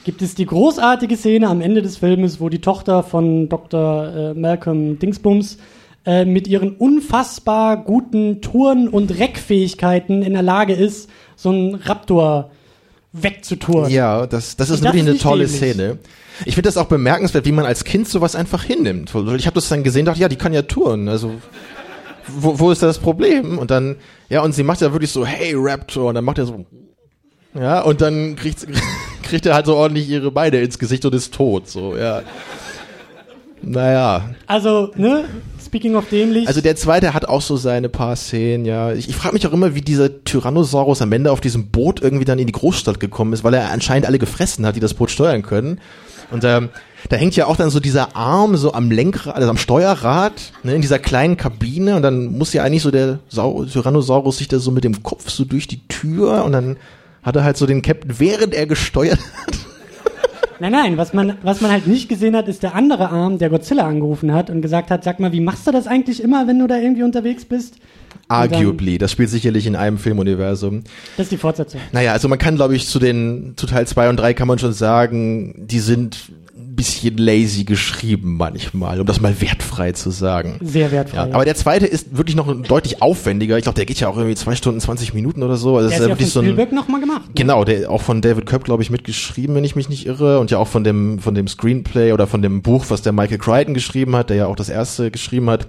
gibt es die großartige Szene am Ende des Filmes, wo die Tochter von Dr. Äh, Malcolm Dingsbums äh, mit ihren unfassbar guten Touren- und Reckfähigkeiten in der Lage ist, so einen Raptor wegzutouren. Ja, das, das ist Und das wirklich ist eine tolle dämlich. Szene. Ich finde das auch bemerkenswert, wie man als Kind sowas einfach hinnimmt. Ich habe das dann gesehen, dachte, ja, die kann ja touren. Also wo, wo ist da das Problem? Und dann, ja, und sie macht ja wirklich so, hey Raptor, und dann macht er so, ja, und dann kriegt, kriegt er halt so ordentlich ihre Beine ins Gesicht und ist tot. So, ja. Naja, Also, ne, speaking of dämlich. also der zweite hat auch so seine paar Szenen, ja. Ich, ich frage mich auch immer, wie dieser Tyrannosaurus am Ende auf diesem Boot irgendwie dann in die Großstadt gekommen ist, weil er anscheinend alle gefressen hat, die das Boot steuern können. Und ähm, da hängt ja auch dann so dieser Arm so am Lenkrad, also am Steuerrad, ne, in dieser kleinen Kabine. Und dann muss ja eigentlich so der Sau Tyrannosaurus sich da so mit dem Kopf so durch die Tür und dann hat er halt so den Captain, während er gesteuert hat. Nein, nein, was man, was man halt nicht gesehen hat, ist der andere Arm, der Godzilla angerufen hat und gesagt hat, sag mal, wie machst du das eigentlich immer, wenn du da irgendwie unterwegs bist? Arguably, das spielt sicherlich in einem Filmuniversum. Das ist die Fortsetzung. Naja, also man kann, glaube ich, zu den, zu Teil 2 und 3 kann man schon sagen, die sind bisschen lazy geschrieben manchmal, um das mal wertfrei zu sagen. Sehr wertvoll. Ja, aber der zweite ist wirklich noch deutlich aufwendiger. Ich glaube, der geht ja auch irgendwie zwei Stunden, 20 Minuten oder so. Also der ist ja von wirklich so ein, Spielberg nochmal gemacht. Ne? Genau, der auch von David Köpp, glaube ich, mitgeschrieben, wenn ich mich nicht irre, und ja auch von dem von dem Screenplay oder von dem Buch, was der Michael Crichton geschrieben hat, der ja auch das erste geschrieben hat.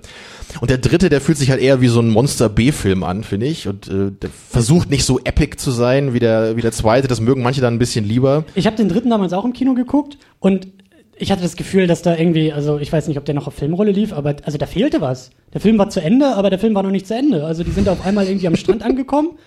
Und der dritte, der fühlt sich halt eher wie so ein Monster B-Film an, finde ich, und äh, der versucht nicht so epic zu sein wie der wie der zweite. Das mögen manche dann ein bisschen lieber. Ich habe den dritten damals auch im Kino geguckt und ich hatte das Gefühl, dass da irgendwie, also ich weiß nicht, ob der noch auf Filmrolle lief, aber also da fehlte was. Der Film war zu Ende, aber der Film war noch nicht zu Ende. Also die sind auf einmal irgendwie am Strand angekommen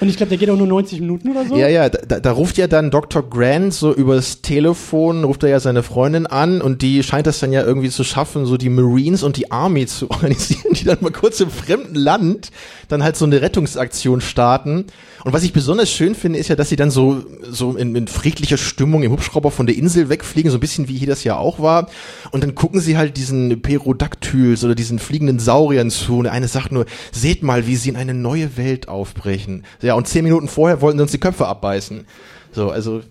und ich glaube, der geht auch nur 90 Minuten oder so. Ja, ja, da, da ruft ja dann Dr. Grant so übers Telefon, ruft er ja seine Freundin an und die scheint das dann ja irgendwie zu schaffen, so die Marines und die Army zu organisieren, die dann mal kurz im fremden Land dann halt so eine Rettungsaktion starten. Und was ich besonders schön finde, ist ja, dass sie dann so, so in, in friedlicher Stimmung im Hubschrauber von der Insel wegfliegen, so ein bisschen wie hier das ja auch war. Und dann gucken sie halt diesen Perodactyls oder diesen fliegenden Sauriern zu und der eine sagt nur, seht mal, wie sie in eine neue Welt aufbrechen. Ja, und zehn Minuten vorher wollten sie uns die Köpfe abbeißen. So, also,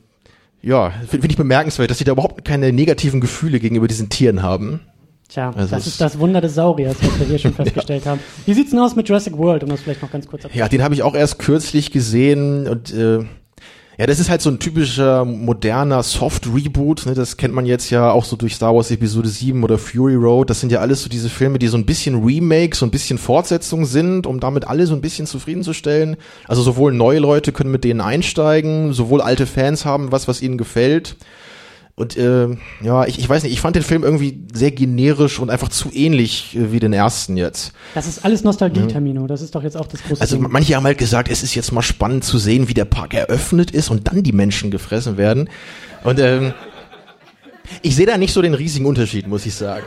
ja, finde find ich bemerkenswert, dass sie da überhaupt keine negativen Gefühle gegenüber diesen Tieren haben. Tja, Also das ist das Wunder des Sauriers, was wir hier schon festgestellt haben. Wie sieht's denn aus mit Jurassic World, um das vielleicht noch ganz kurz abzuschließen? Ja, den habe ich auch erst kürzlich gesehen und äh, ja, das ist halt so ein typischer moderner Soft-Reboot. Ne? Das kennt man jetzt ja auch so durch Star Wars Episode 7 oder Fury Road. Das sind ja alles so diese Filme, die so ein bisschen Remake, so ein bisschen Fortsetzung sind, um damit alle so ein bisschen zufriedenzustellen. Also sowohl neue Leute können mit denen einsteigen, sowohl alte Fans haben was, was ihnen gefällt. Und äh, ja, ich, ich weiß nicht, ich fand den Film irgendwie sehr generisch und einfach zu ähnlich äh, wie den ersten jetzt. Das ist alles Nostalgie, Tamino. Das ist doch jetzt auch das große Also Ding. manche haben halt gesagt, es ist jetzt mal spannend zu sehen, wie der Park eröffnet ist und dann die Menschen gefressen werden. Und ähm, Ich sehe da nicht so den riesigen Unterschied, muss ich sagen.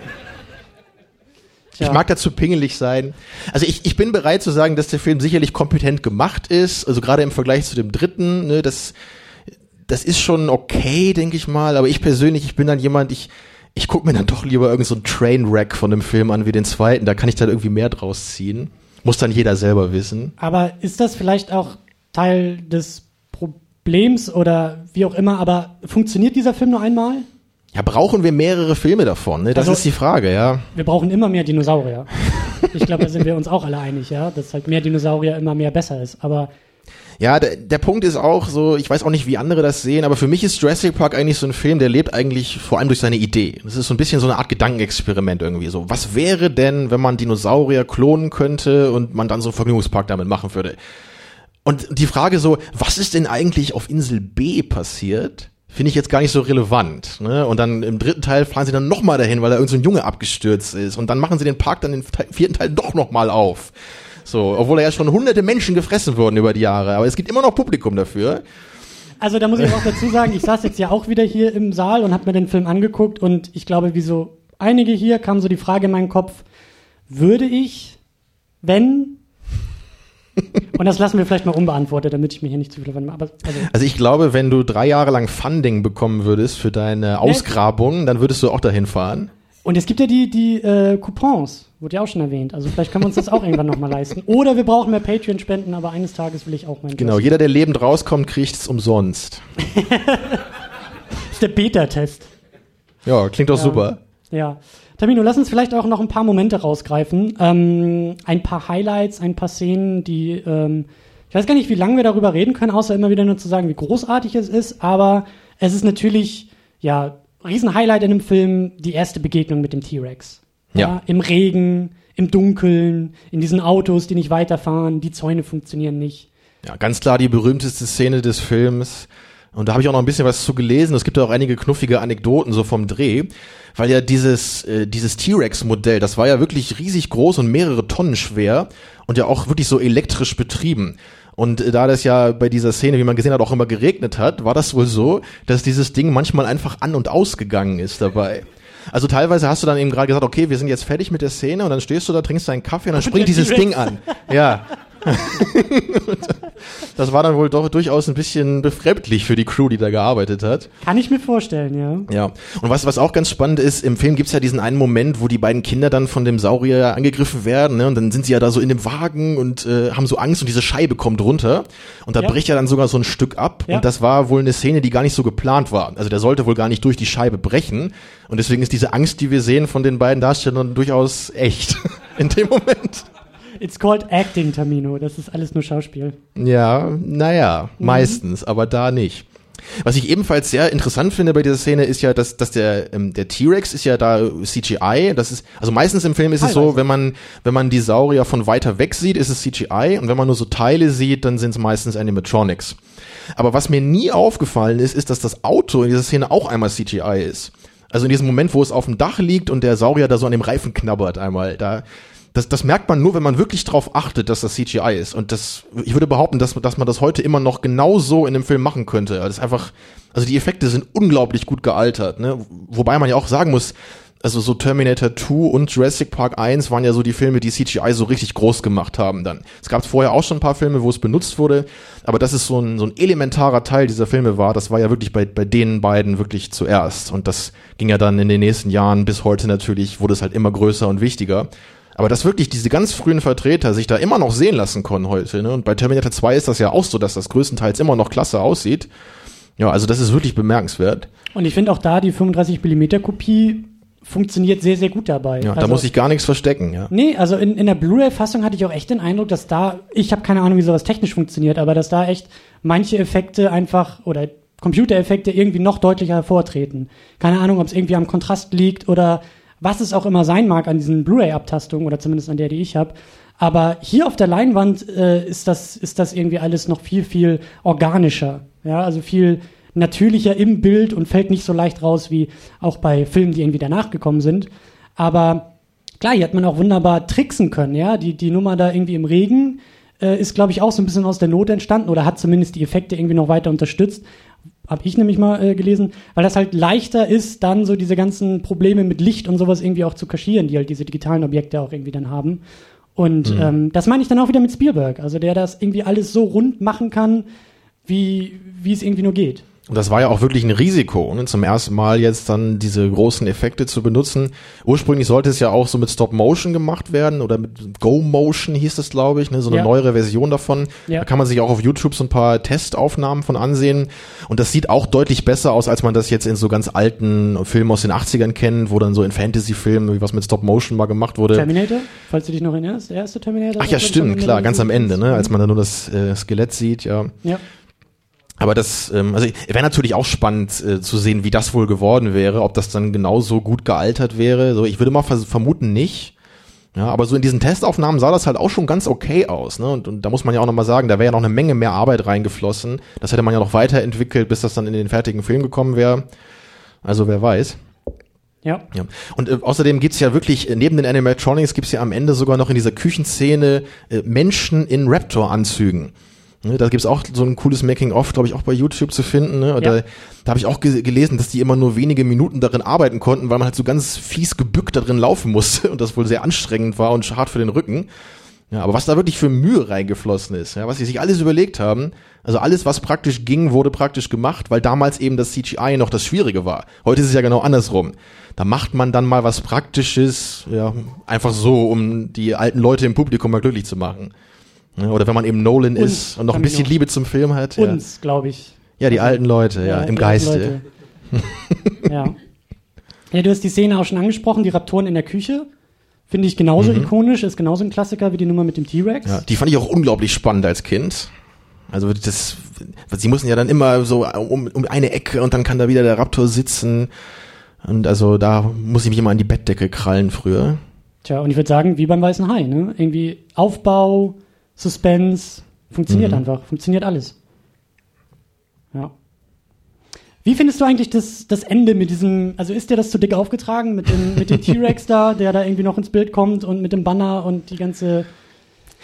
Tja. Ich mag dazu pingelig sein. Also ich, ich bin bereit zu sagen, dass der Film sicherlich kompetent gemacht ist. Also gerade im Vergleich zu dem dritten, ne, das, das ist schon okay, denke ich mal. Aber ich persönlich, ich bin dann jemand, ich, ich gucke mir dann doch lieber irgend so ein Trainwreck von dem Film an wie den zweiten. Da kann ich dann irgendwie mehr draus ziehen. Muss dann jeder selber wissen. Aber ist das vielleicht auch Teil des Problems oder wie auch immer, aber funktioniert dieser Film nur einmal? Ja, brauchen wir mehrere Filme davon? Ne? Das Also- ist die Frage, ja. Wir brauchen immer mehr Dinosaurier. Ich glaube, da sind wir uns auch alle einig, ja, dass halt mehr Dinosaurier immer mehr besser ist. Aber Ja, der, der Punkt ist auch so, ich weiß auch nicht, wie andere das sehen, aber für mich ist Jurassic Park eigentlich so ein Film, der lebt eigentlich vor allem durch seine Idee. Das ist so ein bisschen so eine Art Gedankenexperiment irgendwie so. Was wäre denn, wenn man Dinosaurier klonen könnte und man dann so einen Vergnügungspark damit machen würde? Und die Frage so, was ist denn eigentlich auf Insel B passiert? Finde ich jetzt gar nicht so relevant. Ne? Und dann im dritten Teil fahren sie dann nochmal dahin, weil da irgendein so ein Junge abgestürzt ist. Und dann machen sie den Park dann im Te- vierten Teil doch nochmal auf. So, obwohl er ja schon hunderte Menschen gefressen wurden über die Jahre. Aber es gibt immer noch Publikum dafür. Also da muss ich auch dazu sagen, ich saß jetzt ja auch wieder hier im Saal und habe mir den Film angeguckt und ich glaube, wie so einige hier kam so die Frage in meinen Kopf, würde ich, wenn, und das lassen wir vielleicht mal unbeantwortet, damit ich mir hier nicht zu viel davon mache, also, Also ich glaube, wenn du drei Jahre lang Funding bekommen würdest für deine Ausgrabung, dann würdest du auch dahin fahren. Und es gibt ja die, die äh, Coupons, wurde ja auch schon erwähnt, also vielleicht können wir uns das auch irgendwann nochmal leisten. Oder wir brauchen mehr Patreon-Spenden, aber eines Tages will ich auch meinen Genau, Kurs. jeder, der lebend rauskommt, kriegt es umsonst. Das ist der Beta-Test. Ja, klingt doch Ja. super. Ja. Tamino, lass uns vielleicht auch noch ein paar Momente rausgreifen. Ähm, ein paar Highlights, ein paar Szenen, die, ähm, ich weiß gar nicht, wie lange wir darüber reden können, außer immer wieder nur zu sagen, wie großartig es ist, aber es ist natürlich, ja, Riesenhighlight in dem Film, die erste Begegnung mit dem T-Rex. Ja. Im Regen, im Dunkeln, in diesen Autos, die nicht weiterfahren, die Zäune funktionieren nicht. Ja, ganz klar die berühmteste Szene des Films. Und da habe ich auch noch ein bisschen was zu gelesen. Es gibt auch einige knuffige Anekdoten so vom Dreh, weil ja dieses äh, dieses T-Rex-Modell, das war ja wirklich riesig groß und mehrere Tonnen schwer und ja auch wirklich so elektrisch betrieben. Und äh, da das ja bei dieser Szene, wie man gesehen hat, auch immer geregnet hat, war das wohl so, dass dieses Ding manchmal einfach an und ausgegangen ist dabei. Also teilweise hast du dann eben gerade gesagt, okay, wir sind jetzt fertig mit der Szene und dann stehst du da, trinkst deinen Kaffee und dann springt dieses. Ding an. Ja. Das war dann wohl doch durchaus ein bisschen befremdlich für die Crew, die da gearbeitet hat. Kann ich mir vorstellen, ja. Ja. Und was, was auch ganz spannend ist, im Film gibt's ja diesen einen Moment, wo die beiden Kinder dann von dem Saurier angegriffen werden, ne? Und dann sind sie ja da so in dem Wagen und äh, haben so Angst und diese Scheibe kommt runter. Und da Ja. bricht ja dann sogar so ein Stück ab. Ja. Und das war wohl eine Szene, die gar nicht so geplant war. Also der sollte wohl gar nicht durch die Scheibe brechen. Und deswegen ist diese Angst, die wir sehen von den beiden Darstellern durchaus echt. In dem Moment. It's called acting, Tamino. Das ist alles nur Schauspiel. Ja, naja, Mhm. meistens, aber da nicht. Was ich ebenfalls sehr interessant finde bei dieser Szene ist ja, dass, dass der, ähm, der T-Rex ist ja da CGI. Das ist, also meistens im Film ist es so, Teilweise. wenn man, wenn man die Saurier von weiter weg sieht, ist es CGI und wenn man nur so Teile sieht, dann sind es meistens Animatronics. Aber was mir nie aufgefallen ist, ist, dass das Auto in dieser Szene auch einmal CGI ist. Also in diesem Moment, wo es auf dem Dach liegt und der Saurier da so an dem Reifen knabbert einmal, da, das, das merkt man nur, wenn man wirklich drauf achtet, dass das CGI ist. Und das, ich würde behaupten, dass, dass man das heute immer noch genau so in dem Film machen könnte. Das ist einfach, also die Effekte sind unglaublich gut gealtert, ne? Wobei man ja auch sagen muss, also so Terminator 2 und Jurassic Park 1 waren ja so die Filme, die CGI so richtig groß gemacht haben dann. Es gab vorher auch schon ein paar Filme, wo es benutzt wurde, aber das ist so ein, so ein elementarer Teil dieser Filme war, das war ja wirklich bei, bei den beiden wirklich zuerst. Und das ging ja dann in den nächsten Jahren bis heute natürlich, wurde es halt immer größer und wichtiger. Aber dass wirklich diese ganz frühen Vertreter sich da immer noch sehen lassen konnten heute, ne? Und bei Terminator 2 ist das ja auch so, dass das größtenteils immer noch klasse aussieht. Ja, also das ist wirklich bemerkenswert. Und ich finde auch da die 35 mm Kopie funktioniert sehr, sehr gut dabei. Ja, da Also- muss ich gar nichts verstecken, ja. Nee, also in, in der Blu-ray-Fassung hatte ich auch echt den Eindruck, dass da, ich habe keine Ahnung, wie sowas technisch funktioniert, aber dass da echt manche Effekte einfach oder Computereffekte irgendwie noch deutlicher hervortreten. Keine Ahnung, ob es irgendwie am Kontrast liegt oder was es auch immer sein mag an diesen Blu-ray-Abtastungen oder zumindest an der, die ich habe. Aber hier auf der Leinwand äh, ist, das, ist das irgendwie alles noch viel, viel organischer. Ja, also viel natürlicher im Bild und fällt nicht so leicht raus wie auch bei Filmen, die irgendwie danach gekommen sind. Aber klar, hier hat man auch wunderbar tricksen können, ja. Die, die Nummer da irgendwie im Regen äh, ist, glaube ich, auch so ein bisschen aus der Not entstanden oder hat zumindest die Effekte irgendwie noch weiter unterstützt. Habe ich nämlich mal äh, gelesen, weil das halt leichter ist, dann so diese ganzen Probleme mit Licht und sowas irgendwie auch zu kaschieren, die halt diese digitalen Objekte auch irgendwie dann haben. Und mhm. ähm, das meine ich dann auch wieder mit Spielberg, also der das irgendwie alles so rund machen kann, wie, wie es irgendwie nur geht. Und das war ja auch wirklich ein Risiko, ne? zum ersten Mal jetzt dann diese großen Effekte zu benutzen. Ursprünglich sollte es ja auch so mit Stop Motion gemacht werden oder mit Go Motion hieß das, glaube ich, ne? so eine ja. neuere Version davon. Ja. Da kann man sich auch auf YouTube so ein paar Testaufnahmen von ansehen. Und das sieht auch deutlich besser aus, als man das jetzt in so ganz alten Filmen aus den 80ern kennt, wo dann so in Fantasy-Filmen, wie was mit Stop Motion mal gemacht wurde. Terminator, falls du dich noch erinnerst, der erste Terminator. Ach ja, stimmt, klar, ganz am Ende, ne? als man dann nur das äh, Skelett sieht, ja. Ja. Aber das, ähm, also wäre natürlich auch spannend äh, zu sehen, wie das wohl geworden wäre, ob das dann genauso gut gealtert wäre. So, ich würde mal vermuten nicht. Ja, aber so in diesen Testaufnahmen sah das halt auch schon ganz okay aus. Ne? Und, und da muss man ja auch nochmal sagen, da wäre ja noch eine Menge mehr Arbeit reingeflossen. Das hätte man ja noch weiterentwickelt, bis das dann in den fertigen Film gekommen wäre. Also wer weiß. Ja. ja. Und äh, außerdem gibt's ja wirklich, äh, neben den Animatronics gibt's ja am Ende sogar noch in dieser Küchenszene äh, Menschen in Raptor-Anzügen. Ne, da gibt's auch so ein cooles Making-of, glaube ich, auch bei YouTube zu finden. Ne? Ja. Da, da habe ich auch ge gelesen, dass die immer nur wenige Minuten darin arbeiten konnten, weil man halt so ganz fies gebückt da drin laufen musste und das wohl sehr anstrengend war und hart für den Rücken. Ja, aber was da wirklich für Mühe reingeflossen ist, ja, was sie sich alles überlegt haben, also alles, was praktisch ging, wurde praktisch gemacht, weil damals eben das CGI noch das Schwierige war. Heute ist es ja genau andersrum. Da macht man dann mal was Praktisches, ja, einfach so, um die alten Leute im Publikum mal glücklich zu machen. Ja, oder wenn man eben Nolan uns ist und noch ein bisschen Liebe zum Film hat. Uns, ja. glaube ich. Ja, die also, alten Leute, ja, ja im Geiste. ja. Ja, du hast die Szene auch schon angesprochen, die Raptoren in der Küche. Finde ich genauso mhm. ikonisch, ist genauso ein Klassiker wie die Nummer mit dem T-Rex. Ja, die fand ich auch unglaublich spannend als Kind. Also das, sie mussten ja dann immer so um, um eine Ecke und dann kann da wieder der Raptor sitzen. Und also da muss ich mich immer an die Bettdecke krallen früher. Tja, und ich würde sagen, wie beim Weißen Hai, ne? Irgendwie Aufbau, Suspense, funktioniert mhm. einfach, funktioniert alles. Ja. Wie findest du eigentlich das, das Ende mit diesem, also ist dir das zu dick aufgetragen mit dem, mit dem T-Rex da, der da irgendwie noch ins Bild kommt und mit dem Banner und die ganze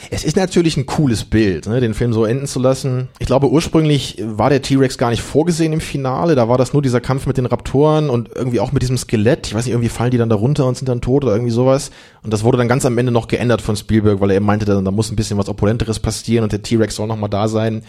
es ist natürlich ein cooles Bild, ne, den Film so enden zu lassen. Ich glaube, ursprünglich war der T-Rex gar nicht vorgesehen im Finale. Da war das nur dieser Kampf mit den Raptoren und irgendwie auch mit diesem Skelett. Ich weiß nicht, irgendwie fallen die dann da runter und sind dann tot oder irgendwie sowas. Und das wurde dann ganz am Ende noch geändert von Spielberg, weil er meinte, da, da muss ein bisschen was Opulenteres passieren und der T-Rex soll noch mal da sein.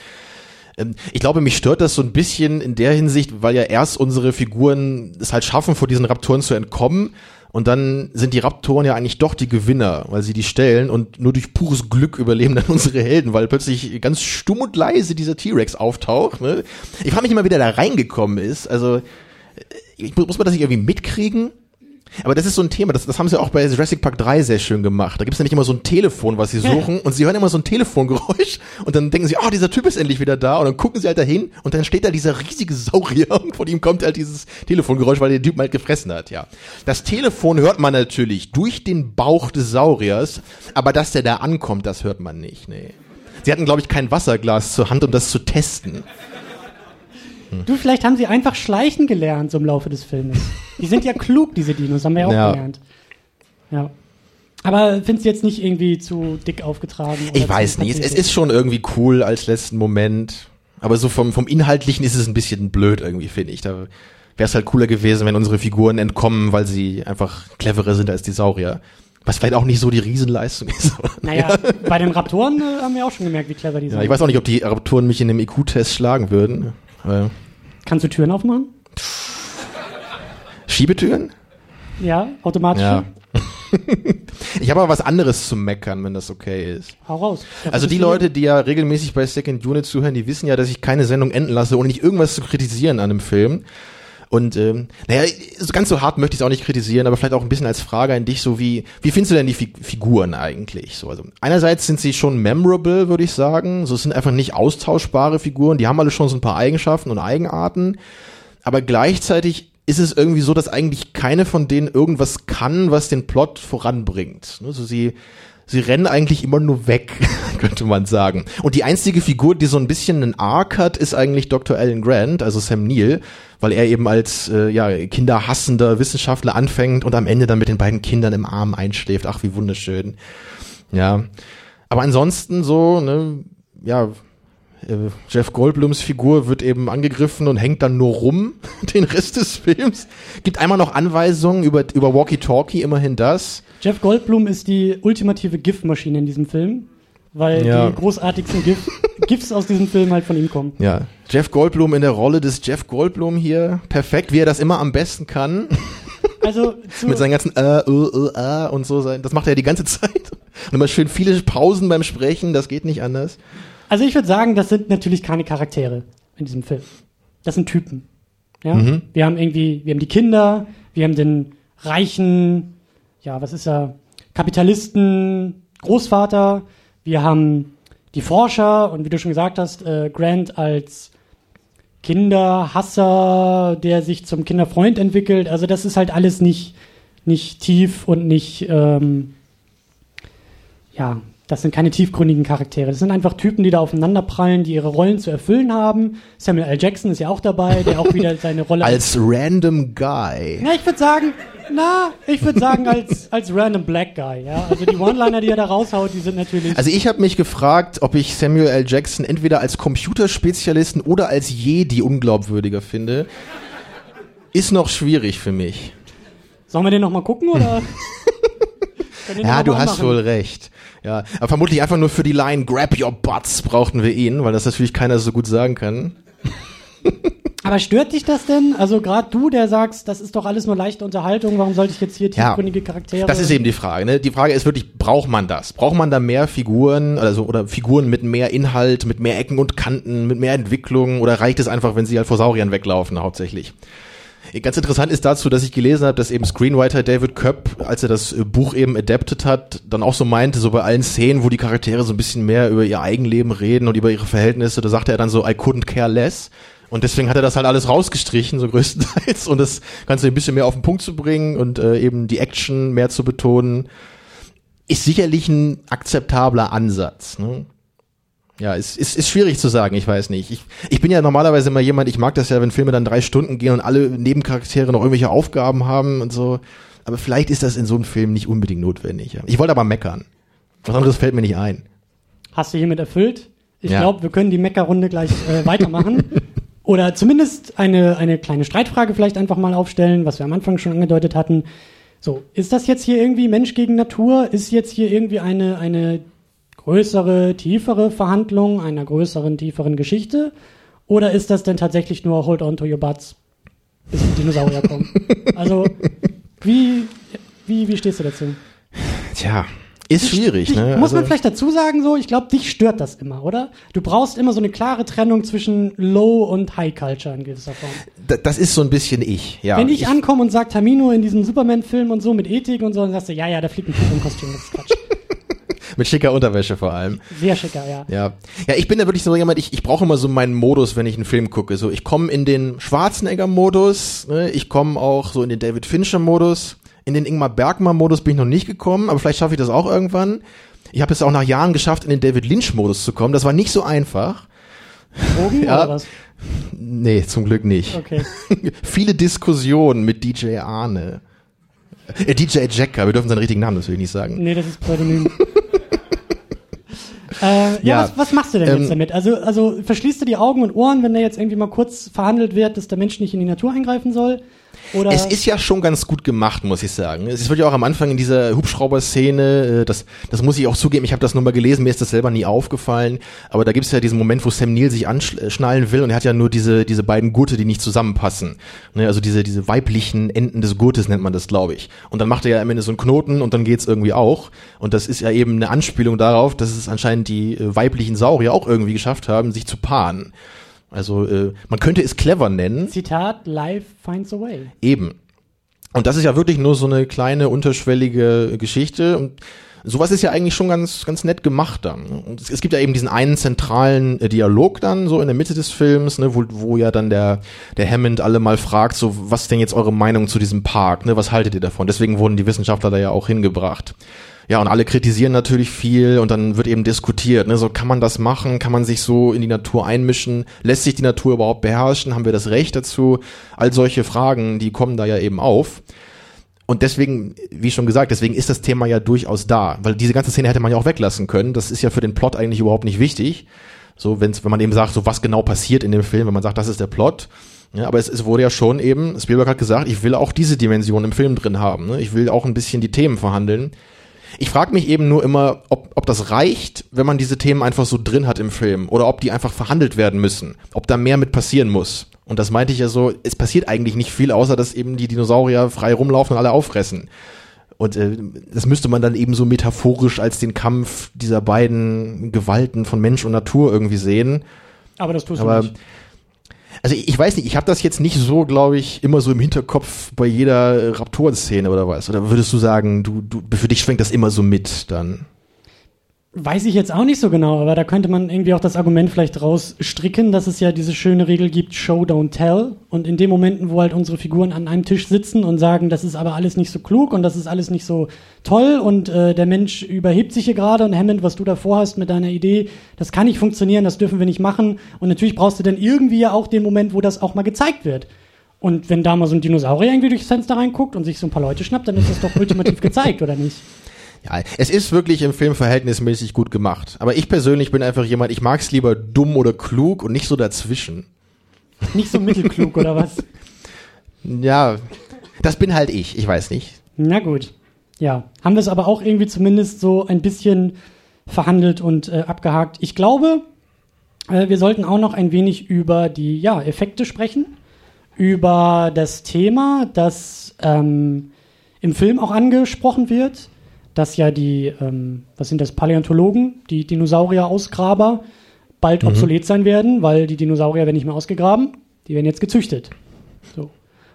Ähm, ich glaube, mich stört das so ein bisschen in der Hinsicht, weil ja erst unsere Figuren es halt schaffen, vor diesen Raptoren zu entkommen und dann sind die Raptoren ja eigentlich doch die Gewinner, weil sie die stellen und nur durch pures Glück überleben dann unsere Helden, weil plötzlich ganz stumm und leise dieser T-Rex auftaucht. Ne? Ich frage mich immer, wie der da reingekommen ist. Also äh, ich, muss man das nicht irgendwie mitkriegen? Aber das ist so ein Thema, das, das haben sie auch bei Jurassic Park 3 sehr schön gemacht. Da gibt es ja nicht immer so ein Telefon, was sie suchen und sie hören immer so ein Telefongeräusch und dann denken sie, oh, dieser Typ ist endlich wieder da und dann gucken sie halt dahin und dann steht da dieser riesige Saurier und von ihm kommt halt dieses Telefongeräusch, weil der Typ halt gefressen hat, ja. Das Telefon hört man natürlich durch den Bauch des Sauriers, aber dass der da ankommt, das hört man nicht, nee. Sie hatten, glaube ich, kein Wasserglas zur Hand, um das zu testen. Hm. Du, vielleicht haben sie einfach schleichen gelernt so im Laufe des Filmes. Die sind ja klug, diese Dinos, haben wir ja auch ja. gelernt. Ja. Aber findest du jetzt nicht irgendwie zu dick aufgetragen? Ich weiß nicht. Es, es, ist schon irgendwie cool als letzten Moment. Aber so vom, vom Inhaltlichen ist es ein bisschen blöd irgendwie, finde ich. Da wäre es halt cooler gewesen, wenn unsere Figuren entkommen, weil sie einfach cleverer sind als die Saurier. Was vielleicht auch nicht so die Riesenleistung ist. Naja, ja. bei den Raptoren äh, haben wir auch schon gemerkt, wie clever die sind. Ja, ich weiß auch nicht, ob die Raptoren mich in einem IQ-Test schlagen würden. Kannst du Türen aufmachen? Schiebetüren? Ja, automatisch. Ja. ich habe aber was anderes zu meckern, wenn das okay ist. Hau raus. Also die Leute, die ja regelmäßig bei Second Unit zuhören, die wissen ja, dass ich keine Sendung enden lasse, ohne nicht irgendwas zu kritisieren an einem Film. Und ähm, naja, ganz so hart möchte ich es auch nicht kritisieren, aber vielleicht auch ein bisschen als Frage an dich, so wie, wie findest du denn die Fi Figuren eigentlich? So, also einerseits sind sie schon memorable, würde ich sagen. So es sind einfach nicht austauschbare Figuren, die haben alle schon so ein paar Eigenschaften und Eigenarten. Aber gleichzeitig ist es irgendwie so, dass eigentlich keine von denen irgendwas kann, was den Plot voranbringt. Also sie sie rennen eigentlich immer nur weg, könnte man sagen. Und die einzige Figur, die so ein bisschen einen Arc hat, ist eigentlich Dr. Alan Grant, also Sam Neill, weil er eben als äh, ja, kinderhassender Wissenschaftler anfängt und am Ende dann mit den beiden Kindern im Arm einschläft. Ach, wie wunderschön. Ja. Aber ansonsten so, ne, ja, Jeff Goldblums Figur wird eben angegriffen und hängt dann nur rum den Rest des Films. Gibt einmal noch Anweisungen über, über Walkie-Talkie, immerhin das. Jeff Goldblum ist die ultimative GIF-Maschine in diesem Film, weil Ja. die großartigsten GIF, GIFs aus diesem Film halt von ihm kommen. Ja, Jeff Goldblum in der Rolle des Jeff Goldblum hier. Perfekt, wie er das immer am besten kann. Also Mit seinen ganzen äh, äh, äh, äh und so sein. Das macht er ja die ganze Zeit. Und immer schön viele Pausen beim Sprechen, das geht nicht anders. Also ich würde sagen, das sind natürlich keine Charaktere in diesem Film. Das sind Typen. Ja? Mhm. Wir haben irgendwie, wir haben die Kinder, wir haben den reichen, ja, was ist er, Kapitalisten, Großvater, wir haben die Forscher und wie du schon gesagt hast, äh, Grant als Kinderhasser, der sich zum Kinderfreund entwickelt. Also das ist halt alles nicht, nicht tief und nicht, ähm, ja, das sind keine tiefgründigen Charaktere. Das sind einfach Typen, die da aufeinander prallen, die ihre Rollen zu erfüllen haben. Samuel L. Jackson ist ja auch dabei, der auch wieder seine Rolle Als random Guy. na, ich würde sagen, na, ich würde sagen als, als random Black Guy, ja. Also die One-Liner, die er da raushaut, die sind natürlich. Also ich habe mich gefragt, ob ich Samuel L. Jackson entweder als Computerspezialisten oder als Jedi unglaubwürdiger finde. Ist noch schwierig für mich. Sollen wir den nochmal gucken oder? Ja, noch du mal hast machen? wohl recht. Ja, aber vermutlich einfach nur für die Line Grab your butts brauchten wir ihn, weil das natürlich keiner so gut sagen kann. Aber stört dich das denn? Also gerade du, der sagst, das ist doch alles nur leichte Unterhaltung, warum sollte ich jetzt hier Ja, tiefgründige Charaktere? Das ist eben die Frage. Ne? Die Frage ist wirklich, braucht man das? Braucht man da mehr Figuren also, oder Figuren mit mehr Inhalt, mit mehr Ecken und Kanten, mit mehr Entwicklung oder reicht es einfach, wenn sie halt vor Sauriern weglaufen hauptsächlich? Ganz interessant ist dazu, dass ich gelesen habe, dass eben Screenwriter David Köpp, als er das äh, Buch eben adapted hat, dann auch so meinte, so bei allen Szenen, wo die Charaktere so ein bisschen mehr über ihr Eigenleben reden und über ihre Verhältnisse, da sagte er dann so, I couldn't care less. Und deswegen hat er das halt alles rausgestrichen, so größtenteils, und das Ganze ein bisschen mehr auf den Punkt zu bringen und äh, eben die Action mehr zu betonen, ist sicherlich ein akzeptabler Ansatz. Ne? Ja, ist, ist, ist schwierig zu sagen, ich weiß nicht. Ich, ich bin ja normalerweise immer jemand, ich mag das ja, wenn Filme dann drei Stunden gehen und alle Nebencharaktere noch irgendwelche Aufgaben haben und so. Aber vielleicht ist das in so einem Film nicht unbedingt notwendig. Ich wollte aber meckern. Was anderes fällt mir nicht ein. Hast du hiermit erfüllt? Ich Ja. glaube, wir können die Meckerrunde gleich äh, weitermachen. Oder zumindest eine, eine kleine Streitfrage vielleicht einfach mal aufstellen, was wir am Anfang schon angedeutet hatten. So, ist das jetzt hier irgendwie Mensch gegen Natur? Ist jetzt hier irgendwie eine, eine größere, tiefere Verhandlung einer größeren, tieferen Geschichte? Oder ist das denn tatsächlich nur Hold on to your butts, bis die Dinosaurier kommen? Also, wie, wie, wie stehst du dazu? Tja, ist schwierig, Dich, ne? Muss man Also- vielleicht dazu sagen, so, ich glaube, dich stört das immer, oder? Du brauchst immer so eine klare Trennung zwischen Low und High Culture in gewisser Form. Da- das ist so ein bisschen ich, ja. Wenn ich, ankomme und sag Tamino in diesem Superman-Film und so mit Ethik und so, dann sagst du, ja, ja, da fliegt ein Typ im Kostüm, das ist Quatsch. Mit schicker Unterwäsche vor allem. Sehr schicker, ja. Ja. Ja, ich bin da wirklich so jemand, ich, ich brauche immer so meinen Modus, wenn ich einen Film gucke. So, ich komme in den Schwarzenegger-Modus, ne? ich komme auch so in den David Fincher-Modus. In den Ingmar Bergmann-Modus bin ich noch nicht gekommen, aber vielleicht schaffe ich das auch irgendwann. Ich habe es auch nach Jahren geschafft, in den David Lynch-Modus zu kommen. Das war nicht so einfach. Drogen Ja. oder was? Nee, zum Glück nicht. Okay. Viele Diskussionen mit DJ Arne. Äh, DJ Jacker, wir dürfen seinen richtigen Namen natürlich nicht sagen. Nee, das ist Pseudonym. äh, ja, Ja, was, was machst du denn ähm, jetzt damit? Also, also verschließt du die Augen und Ohren, wenn da jetzt irgendwie mal kurz verhandelt wird, dass der Mensch nicht in die Natur eingreifen soll? Oder Es ist ja schon ganz gut gemacht, muss ich sagen. Es wird ja auch am Anfang in dieser Hubschrauber-Szene, äh, das, das muss ich auch zugeben, ich habe das nur mal gelesen, mir ist das selber nie aufgefallen, aber da gibt es ja diesen Moment, wo Sam Neill sich anschnallen will und er hat ja nur diese, diese beiden Gurte, die nicht zusammenpassen. Ne, also diese, diese weiblichen Enden des Gurtes nennt man das, glaube ich. Und dann macht er ja am Ende so einen Knoten und dann geht's irgendwie auch. Und das ist ja eben eine Anspielung darauf, dass es anscheinend die äh, weiblichen Saurier auch irgendwie geschafft haben, sich zu paaren. Also äh, man könnte es clever nennen. Zitat, Life finds a way. Eben. Und das ist ja wirklich nur so eine kleine unterschwellige Geschichte. Und sowas ist ja eigentlich schon ganz, ganz nett gemacht dann. Und es, es gibt ja eben diesen einen zentralen äh, Dialog dann so in der Mitte des Films, ne, wo, wo ja dann der, der Hammond alle mal fragt, so, was ist denn jetzt eure Meinung zu diesem Park? Ne, was haltet ihr davon? Deswegen wurden die Wissenschaftler da ja auch hingebracht. Ja, und alle kritisieren natürlich viel und dann wird eben diskutiert, ne, so kann man das machen, kann man sich so in die Natur einmischen, lässt sich die Natur überhaupt beherrschen, haben wir das Recht dazu? All solche Fragen, die kommen da ja eben auf. Und deswegen, wie schon gesagt, deswegen ist das Thema ja durchaus da, weil diese ganze Szene hätte man ja auch weglassen können. Das ist ja für den Plot eigentlich überhaupt nicht wichtig. So, wenn's, wenn man eben sagt, so was genau passiert in dem Film, wenn man sagt, das ist der Plot. Ja, aber es, es wurde ja schon eben, Spielberg hat gesagt, ich will auch diese Dimension im Film drin haben. Ne? Ich will auch ein bisschen die Themen verhandeln. Ich frage mich eben nur immer, ob, ob das reicht, wenn man diese Themen einfach so drin hat im Film oder ob die einfach verhandelt werden müssen, ob da mehr mit passieren muss. Und das meinte ich ja so, es passiert eigentlich nicht viel, außer dass eben die Dinosaurier frei rumlaufen und alle auffressen. Und äh, das müsste man dann eben so metaphorisch als den Kampf dieser beiden Gewalten von Mensch und Natur irgendwie sehen. Aber das tust Aber du nicht. Also ich, weiß nicht, ich habe das jetzt nicht so, glaube ich, immer so im Hinterkopf bei jeder Raptoren-Szene oder was. Oder würdest du sagen, du, du, für dich schwenkt das immer so mit dann? Weiß ich jetzt auch nicht so genau, aber da könnte man irgendwie auch das Argument vielleicht rausstricken, dass es ja diese schöne Regel gibt, Show, don't tell. Und in den Momenten, wo halt unsere Figuren an einem Tisch sitzen und sagen, das ist aber alles nicht so klug und das ist alles nicht so toll und äh, der Mensch überhebt sich hier gerade und Hammond, was du da vorhast mit deiner Idee, das kann nicht funktionieren, das dürfen wir nicht machen. Und natürlich brauchst du dann irgendwie ja auch den Moment, wo das auch mal gezeigt wird. Und wenn da mal so ein Dinosaurier irgendwie durchs Fenster reinguckt und sich so ein paar Leute schnappt, dann ist das doch ultimativ gezeigt, oder nicht? Ja, es ist wirklich im Film verhältnismäßig gut gemacht. Aber ich persönlich bin einfach jemand, ich mag es lieber dumm oder klug und nicht so dazwischen. Nicht so mittelklug, oder was? Ja, das bin halt ich, ich weiß nicht. Na gut. Ja, haben wir es aber auch irgendwie zumindest so ein bisschen verhandelt und äh, abgehakt. Ich glaube, äh, wir sollten auch noch ein wenig über die ja, Effekte sprechen, über das Thema, das ähm, im Film auch angesprochen wird, dass ja die, ähm, was sind das, Paläontologen, die Dinosaurier-Ausgraber, bald Mhm. obsolet sein werden, weil die Dinosaurier werden nicht mehr ausgegraben, die werden jetzt gezüchtet. So.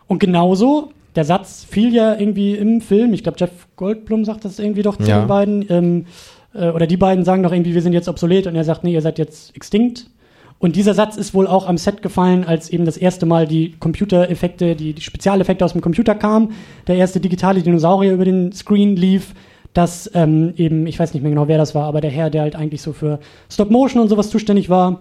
Und genauso, der Satz fiel ja irgendwie im Film, ich glaube, Jeff Goldblum sagt das irgendwie doch zu Ja. den beiden, ähm, äh, oder die beiden sagen doch irgendwie, wir sind jetzt obsolet und er sagt, nee, ihr seid jetzt extinct. Und dieser Satz ist wohl auch am Set gefallen, als eben das erste Mal die Computereffekte, die, die Spezialeffekte aus dem Computer kamen, der erste digitale Dinosaurier über den Screen lief, dass ähm, eben, ich weiß nicht mehr genau, wer das war, aber der Herr, der halt eigentlich so für Stop Motion und sowas zuständig war,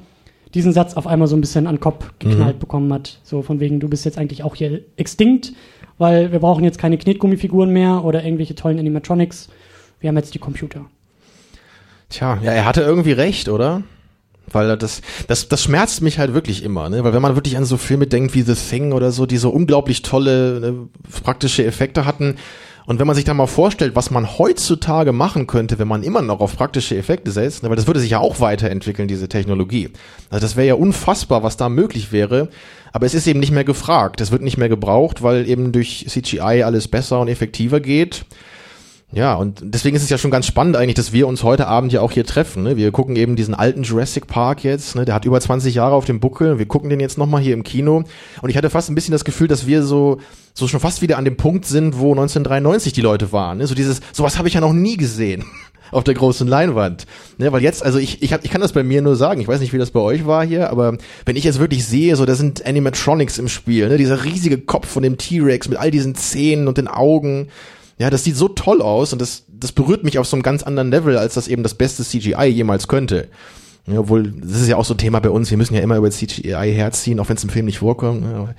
diesen Satz auf einmal so ein bisschen an den Kopf geknallt bekommen hat. So von wegen, du bist jetzt eigentlich auch hier extinct, weil wir brauchen jetzt keine Knetgummifiguren mehr oder irgendwelche tollen Animatronics. Wir haben jetzt die Computer. Tja, ja, er hatte irgendwie recht, oder? Weil das, das, das schmerzt mich halt wirklich immer, ne? Weil wenn man wirklich an so Filme denkt wie The Thing oder so, die so unglaublich tolle ne, praktische Effekte hatten, und wenn man sich dann mal vorstellt, was man heutzutage machen könnte, wenn man immer noch auf praktische Effekte setzt, ne, weil das würde sich ja auch weiterentwickeln, diese Technologie. Also das wäre ja unfassbar, was da möglich wäre. Aber es ist eben nicht mehr gefragt. Es wird nicht mehr gebraucht, weil eben durch CGI alles besser und effektiver geht. Ja, und deswegen ist es ja schon ganz spannend eigentlich, dass wir uns heute Abend ja auch hier treffen. Ne? Wir gucken eben diesen alten Jurassic Park jetzt, ne? der hat über 20 Jahre auf dem Buckel. Wir gucken den jetzt nochmal hier im Kino. Und ich hatte fast ein bisschen das Gefühl, dass wir so, so schon fast wieder an dem Punkt sind, wo 1993 die Leute waren. Ne? So dieses, sowas habe ich ja noch nie gesehen auf der großen Leinwand. Ne? Weil jetzt, also ich, ich, hab, ich kann das bei mir nur sagen, ich weiß nicht, wie das bei euch war hier, aber wenn ich jetzt wirklich sehe, so da sind Animatronics im Spiel, ne? dieser riesige Kopf von dem T-Rex mit all diesen Zähnen und den Augen. Ja, das sieht so toll aus und das, das berührt mich auf so einem ganz anderen Level, als das eben das beste CGI jemals könnte. Ja, obwohl, das ist ja auch so ein Thema bei uns, wir müssen ja immer über CGI herziehen, auch wenn es im Film nicht vorkommt. ne,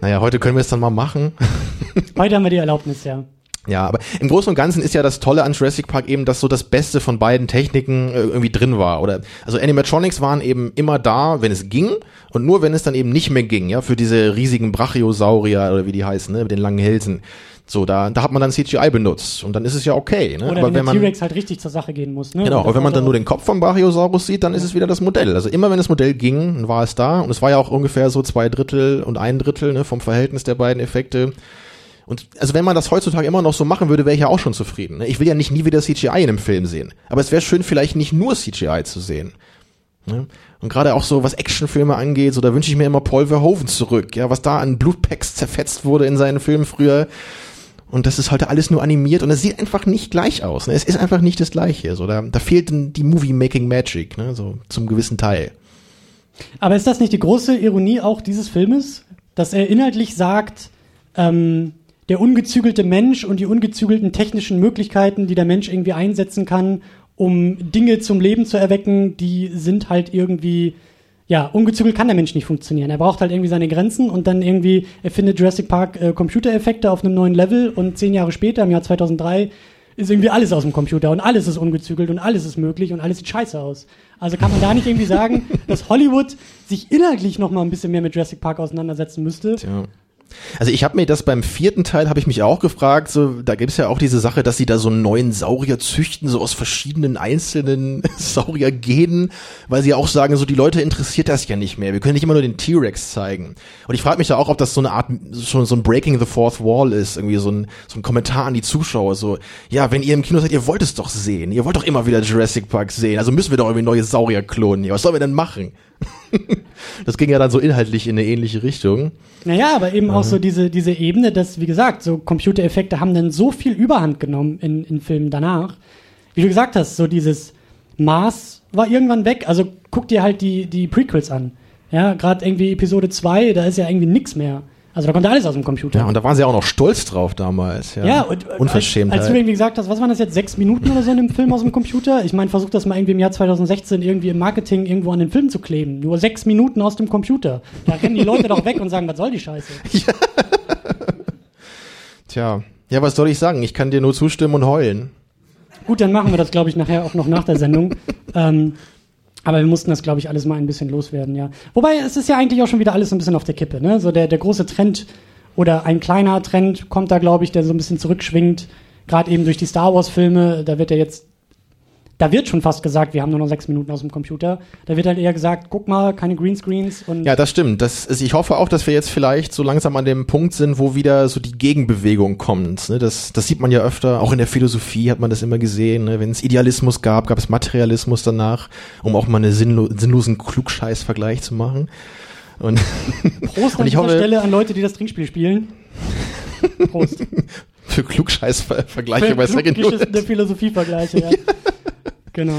Naja, heute können wir es dann mal machen. Heute haben wir die Erlaubnis, ja. Ja, aber im Großen und Ganzen ist ja das Tolle an Jurassic Park eben, dass so das Beste von beiden Techniken äh, irgendwie drin war. Oder also Animatronics waren eben immer da, wenn es ging, und nur wenn es dann eben nicht mehr ging, ja, für diese riesigen Brachiosaurier oder wie die heißen, ne, mit den langen Hälsen. So, da, da hat man dann CGI benutzt und dann ist es ja okay. Ne? Oder aber wenn, wenn man T-Rex halt richtig zur Sache gehen muss. Ne? Genau, Und aber wenn man dann nur den Kopf vom Brachiosaurus sieht, dann ist es wieder das Modell. Also immer wenn das Modell ging, dann war es da. Und es war ja auch ungefähr so zwei Drittel und ein Drittel ne, vom Verhältnis der beiden Effekte. Und also wenn man das heutzutage immer noch so machen würde, wäre ich ja auch schon zufrieden. Ne? Ich will ja nicht nie wieder CGI in einem Film sehen. Aber es wäre schön, vielleicht nicht nur CGI zu sehen. Ne? Und gerade auch so, was Actionfilme angeht, so da wünsche ich mir immer Paul Verhoeven zurück. Ja, was da an Blutpacks zerfetzt wurde in seinen Filmen früher. Und das ist heute alles nur animiert und es sieht einfach nicht gleich aus. Ne? Es ist einfach nicht das Gleiche. So, da, da fehlt die Movie-Making-Magic, ne? so zum gewissen Teil. Aber ist das nicht die große Ironie auch dieses Filmes, dass er inhaltlich sagt, ähm, der ungezügelte Mensch und die ungezügelten technischen Möglichkeiten, die der Mensch irgendwie einsetzen kann, um Dinge zum Leben zu erwecken, die sind halt irgendwie, ja, ungezügelt kann der Mensch nicht funktionieren. Er braucht halt irgendwie seine Grenzen und dann irgendwie erfindet Jurassic Park äh, Computereffekte auf einem neuen Level und zehn Jahre später, im Jahr 2003, ist irgendwie alles aus dem Computer und alles ist ungezügelt und alles ist möglich und alles sieht scheiße aus. Also kann man da nicht irgendwie sagen, dass Hollywood sich inhaltlich noch mal ein bisschen mehr mit Jurassic Park auseinandersetzen müsste? Tja. Also ich habe mir das beim vierten Teil habe ich mich auch gefragt, so da gibt's ja auch diese Sache, dass sie da so einen neuen Saurier züchten, so aus verschiedenen einzelnen Sauriergenen, weil sie auch sagen, so die Leute interessiert das ja nicht mehr. Wir können nicht immer nur den T-Rex zeigen. Und ich frage mich da auch, ob das so eine Art schon so ein Breaking the Fourth Wall ist, irgendwie so ein so ein Kommentar an die Zuschauer, so ja, wenn ihr im Kino seid, ihr wollt es doch sehen, ihr wollt doch immer wieder Jurassic Park sehen, also müssen wir doch irgendwie neue Saurier klonen. Was sollen wir denn machen? das ging ja dann so inhaltlich in eine ähnliche Richtung. Naja, aber eben auch so diese, diese Ebene, dass, wie gesagt, so Computereffekte haben dann so viel Überhand genommen in, in Filmen danach. Wie du gesagt hast, so dieses Maß war irgendwann weg. Also guck dir halt die, die Prequels an. Ja, gerade irgendwie Episode 2, da ist ja irgendwie nix mehr. Also da kommt alles aus dem Computer. Ja, und da waren sie auch noch stolz drauf damals. Ja, Ja, und Unverschämt. Als, als du irgendwie gesagt hast, was waren das jetzt, sechs Minuten oder so in dem Film aus dem Computer? Ich meine, versuch das mal irgendwie im Jahr 2016 irgendwie im Marketing irgendwo an den Film zu kleben. Nur sechs Minuten aus dem Computer. Da rennen die Leute doch weg und sagen, was soll die Scheiße? Tja, ja, was soll ich sagen? Ich kann dir nur zustimmen und heulen. Gut, dann machen wir das, glaube ich, nachher auch noch nach der Sendung. ähm, aber wir mussten das, glaube ich, alles mal ein bisschen loswerden, ja. Wobei, es ist ja eigentlich auch schon wieder alles ein bisschen auf der Kippe, ne? So der, der große Trend oder ein kleiner Trend kommt da, glaube ich, der so ein bisschen zurückschwingt. Gerade eben durch die Star Wars-Filme, da wird ja jetzt, da wird schon fast gesagt, wir haben nur noch sechs Minuten aus dem Computer. Da wird halt eher gesagt, guck mal, keine Greenscreens und Ja, das stimmt. Das ist, ich hoffe auch, dass wir jetzt vielleicht so langsam an dem Punkt sind, wo wieder so die Gegenbewegung kommt. Ne? Das, das sieht man ja öfter. Auch in der Philosophie hat man das immer gesehen. Ne? Wenn es Idealismus gab, gab es Materialismus danach, um auch mal einen sinnlo sinnlosen Klugscheiß-Vergleich zu machen. Und, Prost an und ich dieser hoffe, Stelle an Leute, die das Trinkspiel spielen. Prost. Für Klugscheiß-Vergleiche bei Second Unit. Philosophievergleiche, ja. Genau.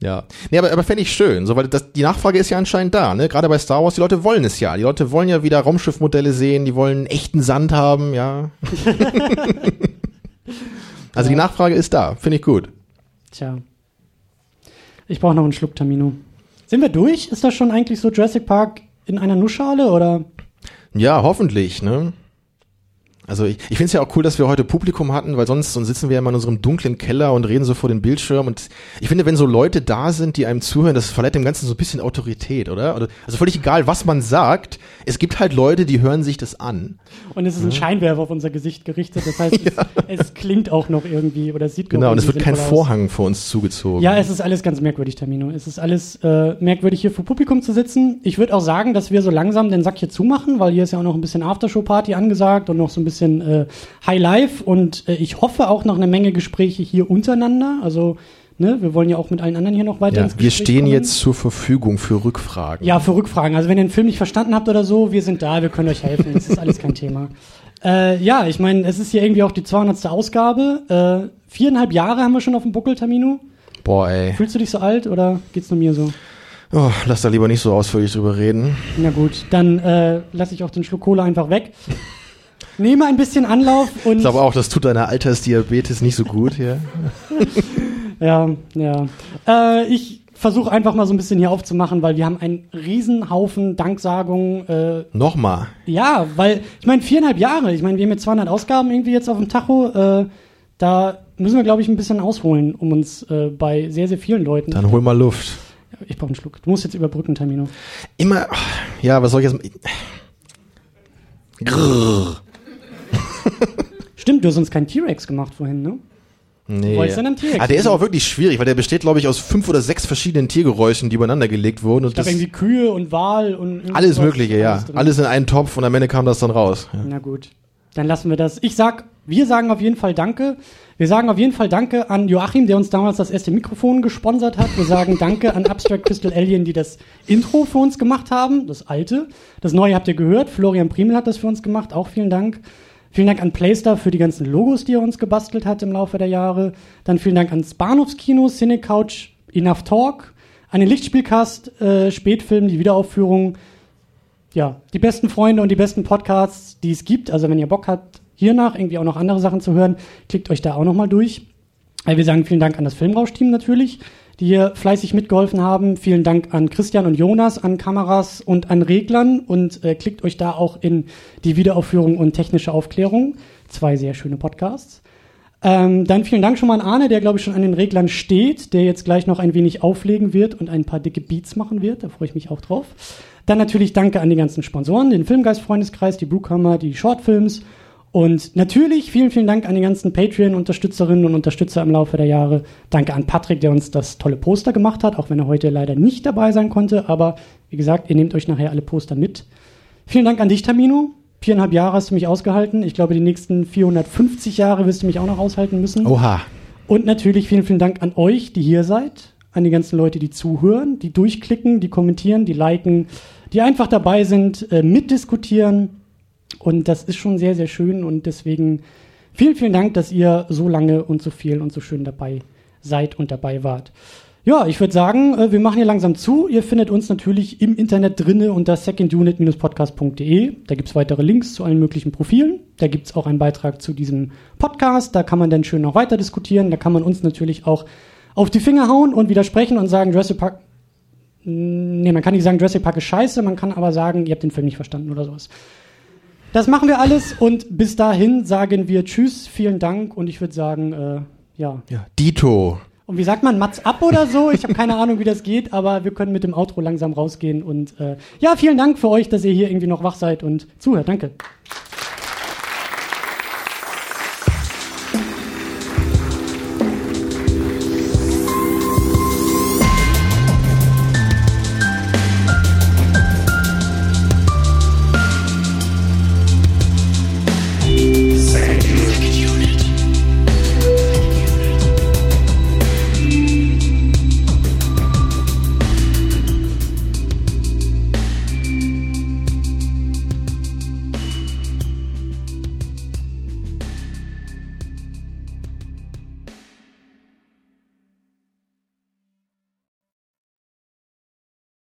Ja. Nee, aber, aber fände ich schön, so, weil das, die Nachfrage ist ja anscheinend da, ne? Gerade bei Star Wars, die Leute wollen es ja. Die Leute wollen ja wieder Raumschiffmodelle sehen, die wollen echten Sand haben, ja. also die Nachfrage ist da, finde ich gut. Tja. Ich brauche noch einen Schluck Tamino. Sind wir durch? Ist das schon eigentlich so Jurassic Park in einer Nussschale oder? Ja, hoffentlich, ne? Also ich, ich finde es ja auch cool, dass wir heute Publikum hatten, weil sonst, sonst sitzen wir ja immer in unserem dunklen Keller und reden so vor dem Bildschirm. Und ich finde, wenn so Leute da sind, die einem zuhören, das verleiht dem Ganzen so ein bisschen Autorität, oder? Oder- Also völlig egal, was man sagt, es gibt halt Leute, die hören sich das an. Und es ist ein Scheinwerfer auf unser Gesicht gerichtet. Das heißt, es, es klingt auch noch irgendwie oder sieht Genau, und es wird kein sinnvoll aus. Vorhang vor uns zugezogen. Ja, es ist alles ganz merkwürdig, Tamino. Es ist alles äh, merkwürdig, hier vor Publikum zu sitzen. Ich würde auch sagen, dass wir so langsam den Sack hier zumachen, weil hier ist ja auch noch ein bisschen Aftershow-Party angesagt und noch so ein bisschen äh, High Life. Und äh, ich hoffe auch noch eine Menge Gespräche hier untereinander. Also, ne, wir wollen ja auch mit allen anderen hier noch weiter ja, ins wir Gespräch stehen kommen. jetzt zur Verfügung für Rückfragen. Ja, für Rückfragen. Also wenn ihr den Film nicht verstanden habt oder so, wir sind da, wir können euch helfen. Das ist alles kein Thema. Äh, ja, ich meine, es ist hier irgendwie auch die 200. Ausgabe. Äh, viereinhalb Jahre haben wir schon auf dem Buckel, Tamino. Boah, ey. Fühlst du dich so alt oder geht's nur mir so? Oh, lass da lieber nicht so ausführlich drüber reden. Na gut, dann äh, lasse ich auch den Schluck Cola einfach weg. Nehme ein bisschen Anlauf und Ich glaube auch, das tut deiner Altersdiabetes nicht so gut hier. ja, ja. Äh, ich versuche einfach mal so ein bisschen hier aufzumachen, weil wir haben einen Riesenhaufen Danksagungen. Äh, Nochmal. ja, weil ich meine viereinhalb Jahre. Ich meine, wir haben jetzt 200 Ausgaben irgendwie jetzt auf dem Tacho. Äh, da müssen wir, glaube ich, ein bisschen ausholen, um uns äh, bei sehr, sehr vielen Leuten. Dann hol mal Luft. ich brauche einen Schluck. Du musst jetzt überbrücken, Termino. Immer, ja, was soll ich jetzt? Grrr. Stimmt, du hast uns keinen T-Rex gemacht vorhin, ne? Nee. ah, der ist auch wirklich schwierig, weil der besteht, glaube ich, aus fünf oder sechs verschiedenen Tiergeräuschen, die übereinander gelegt wurden. Und Ich glaube irgendwie Kühe und Wal und alles Mögliche, ja. drin. Alles in einen Topf und am Ende kam das dann raus. Ja. Na gut, dann lassen wir das. Ich sag, wir sagen auf jeden Fall Danke. Wir sagen auf jeden Fall Danke an Joachim, der uns damals das erste Mikrofon gesponsert hat. Wir sagen Danke an Abstract Crystal Alien, die das Intro für uns gemacht haben, das alte. Das neue habt ihr gehört. Florian Primel hat das für uns gemacht. Auch vielen Dank. Vielen Dank an Playstar für die ganzen Logos, die er uns gebastelt hat im Laufe der Jahre. Dann vielen Dank ans Bahnhofskino, Cinecouch, Enough Talk, an den Lichtspielcast, äh, Spätfilm, die Wiederaufführung, ja, die besten Freunde und die besten Podcasts, die es gibt. Also wenn ihr Bock habt, hiernach irgendwie auch noch andere Sachen zu hören, klickt euch da auch nochmal durch. Äh, Wir sagen vielen Dank an das Filmrausch-Team natürlich, die hier fleißig mitgeholfen haben. Vielen Dank an Christian und Jonas, an Kameras und an Reglern und äh, klickt euch da auch in die Wiederaufführung und technische Aufklärung. Zwei sehr schöne Podcasts. Ähm, dann vielen Dank schon mal an Arne, der glaube ich schon an den Reglern steht, der jetzt gleich noch ein wenig auflegen wird und ein paar dicke Beats machen wird. Da freue ich mich auch drauf. Dann natürlich danke an die ganzen Sponsoren, den Filmgeist-Freundeskreis, die Brewkammer, die Shortfilms und natürlich vielen, vielen Dank an die ganzen Patreon-Unterstützerinnen und Unterstützer im Laufe der Jahre. Danke an Patrick, der uns das tolle Poster gemacht hat, auch wenn er heute leider nicht dabei sein konnte. Aber wie gesagt, ihr nehmt euch nachher alle Poster mit. Vielen Dank an dich, Tamino. Viereinhalb Jahre hast du mich ausgehalten. Ich glaube, die nächsten 450 Jahre wirst du mich auch noch aushalten müssen. Oha. Und natürlich vielen, vielen Dank an euch, die hier seid, an die ganzen Leute, die zuhören, die durchklicken, die kommentieren, die liken, die einfach dabei sind, äh, mitdiskutieren. Und das ist schon sehr, sehr schön. Und deswegen vielen, vielen Dank, dass ihr so lange und so viel und so schön dabei seid und dabei wart. Ja, ich würde sagen, äh, wir machen hier langsam zu. Ihr findet uns natürlich im Internet drinne unter secondunit-podcast.de. Da gibt's weitere Links zu allen möglichen Profilen. Da gibt's auch einen Beitrag zu diesem Podcast. Da kann man dann schön noch weiter diskutieren. Da kann man uns natürlich auch auf die Finger hauen und widersprechen und sagen, Jurassic Park. Nee, man kann nicht sagen, Jurassic Park ist scheiße, man kann aber sagen, ihr habt den Film nicht verstanden oder sowas. Das machen wir alles und bis dahin sagen wir Tschüss, vielen Dank und ich würde sagen, äh, ja. Ja, Dito. Und wie sagt man, Mats ab oder so? Ich habe keine Ahnung, wie das geht, aber wir können mit dem Outro langsam rausgehen und äh, ja, vielen Dank für euch, dass ihr hier irgendwie noch wach seid und zuhört. Danke.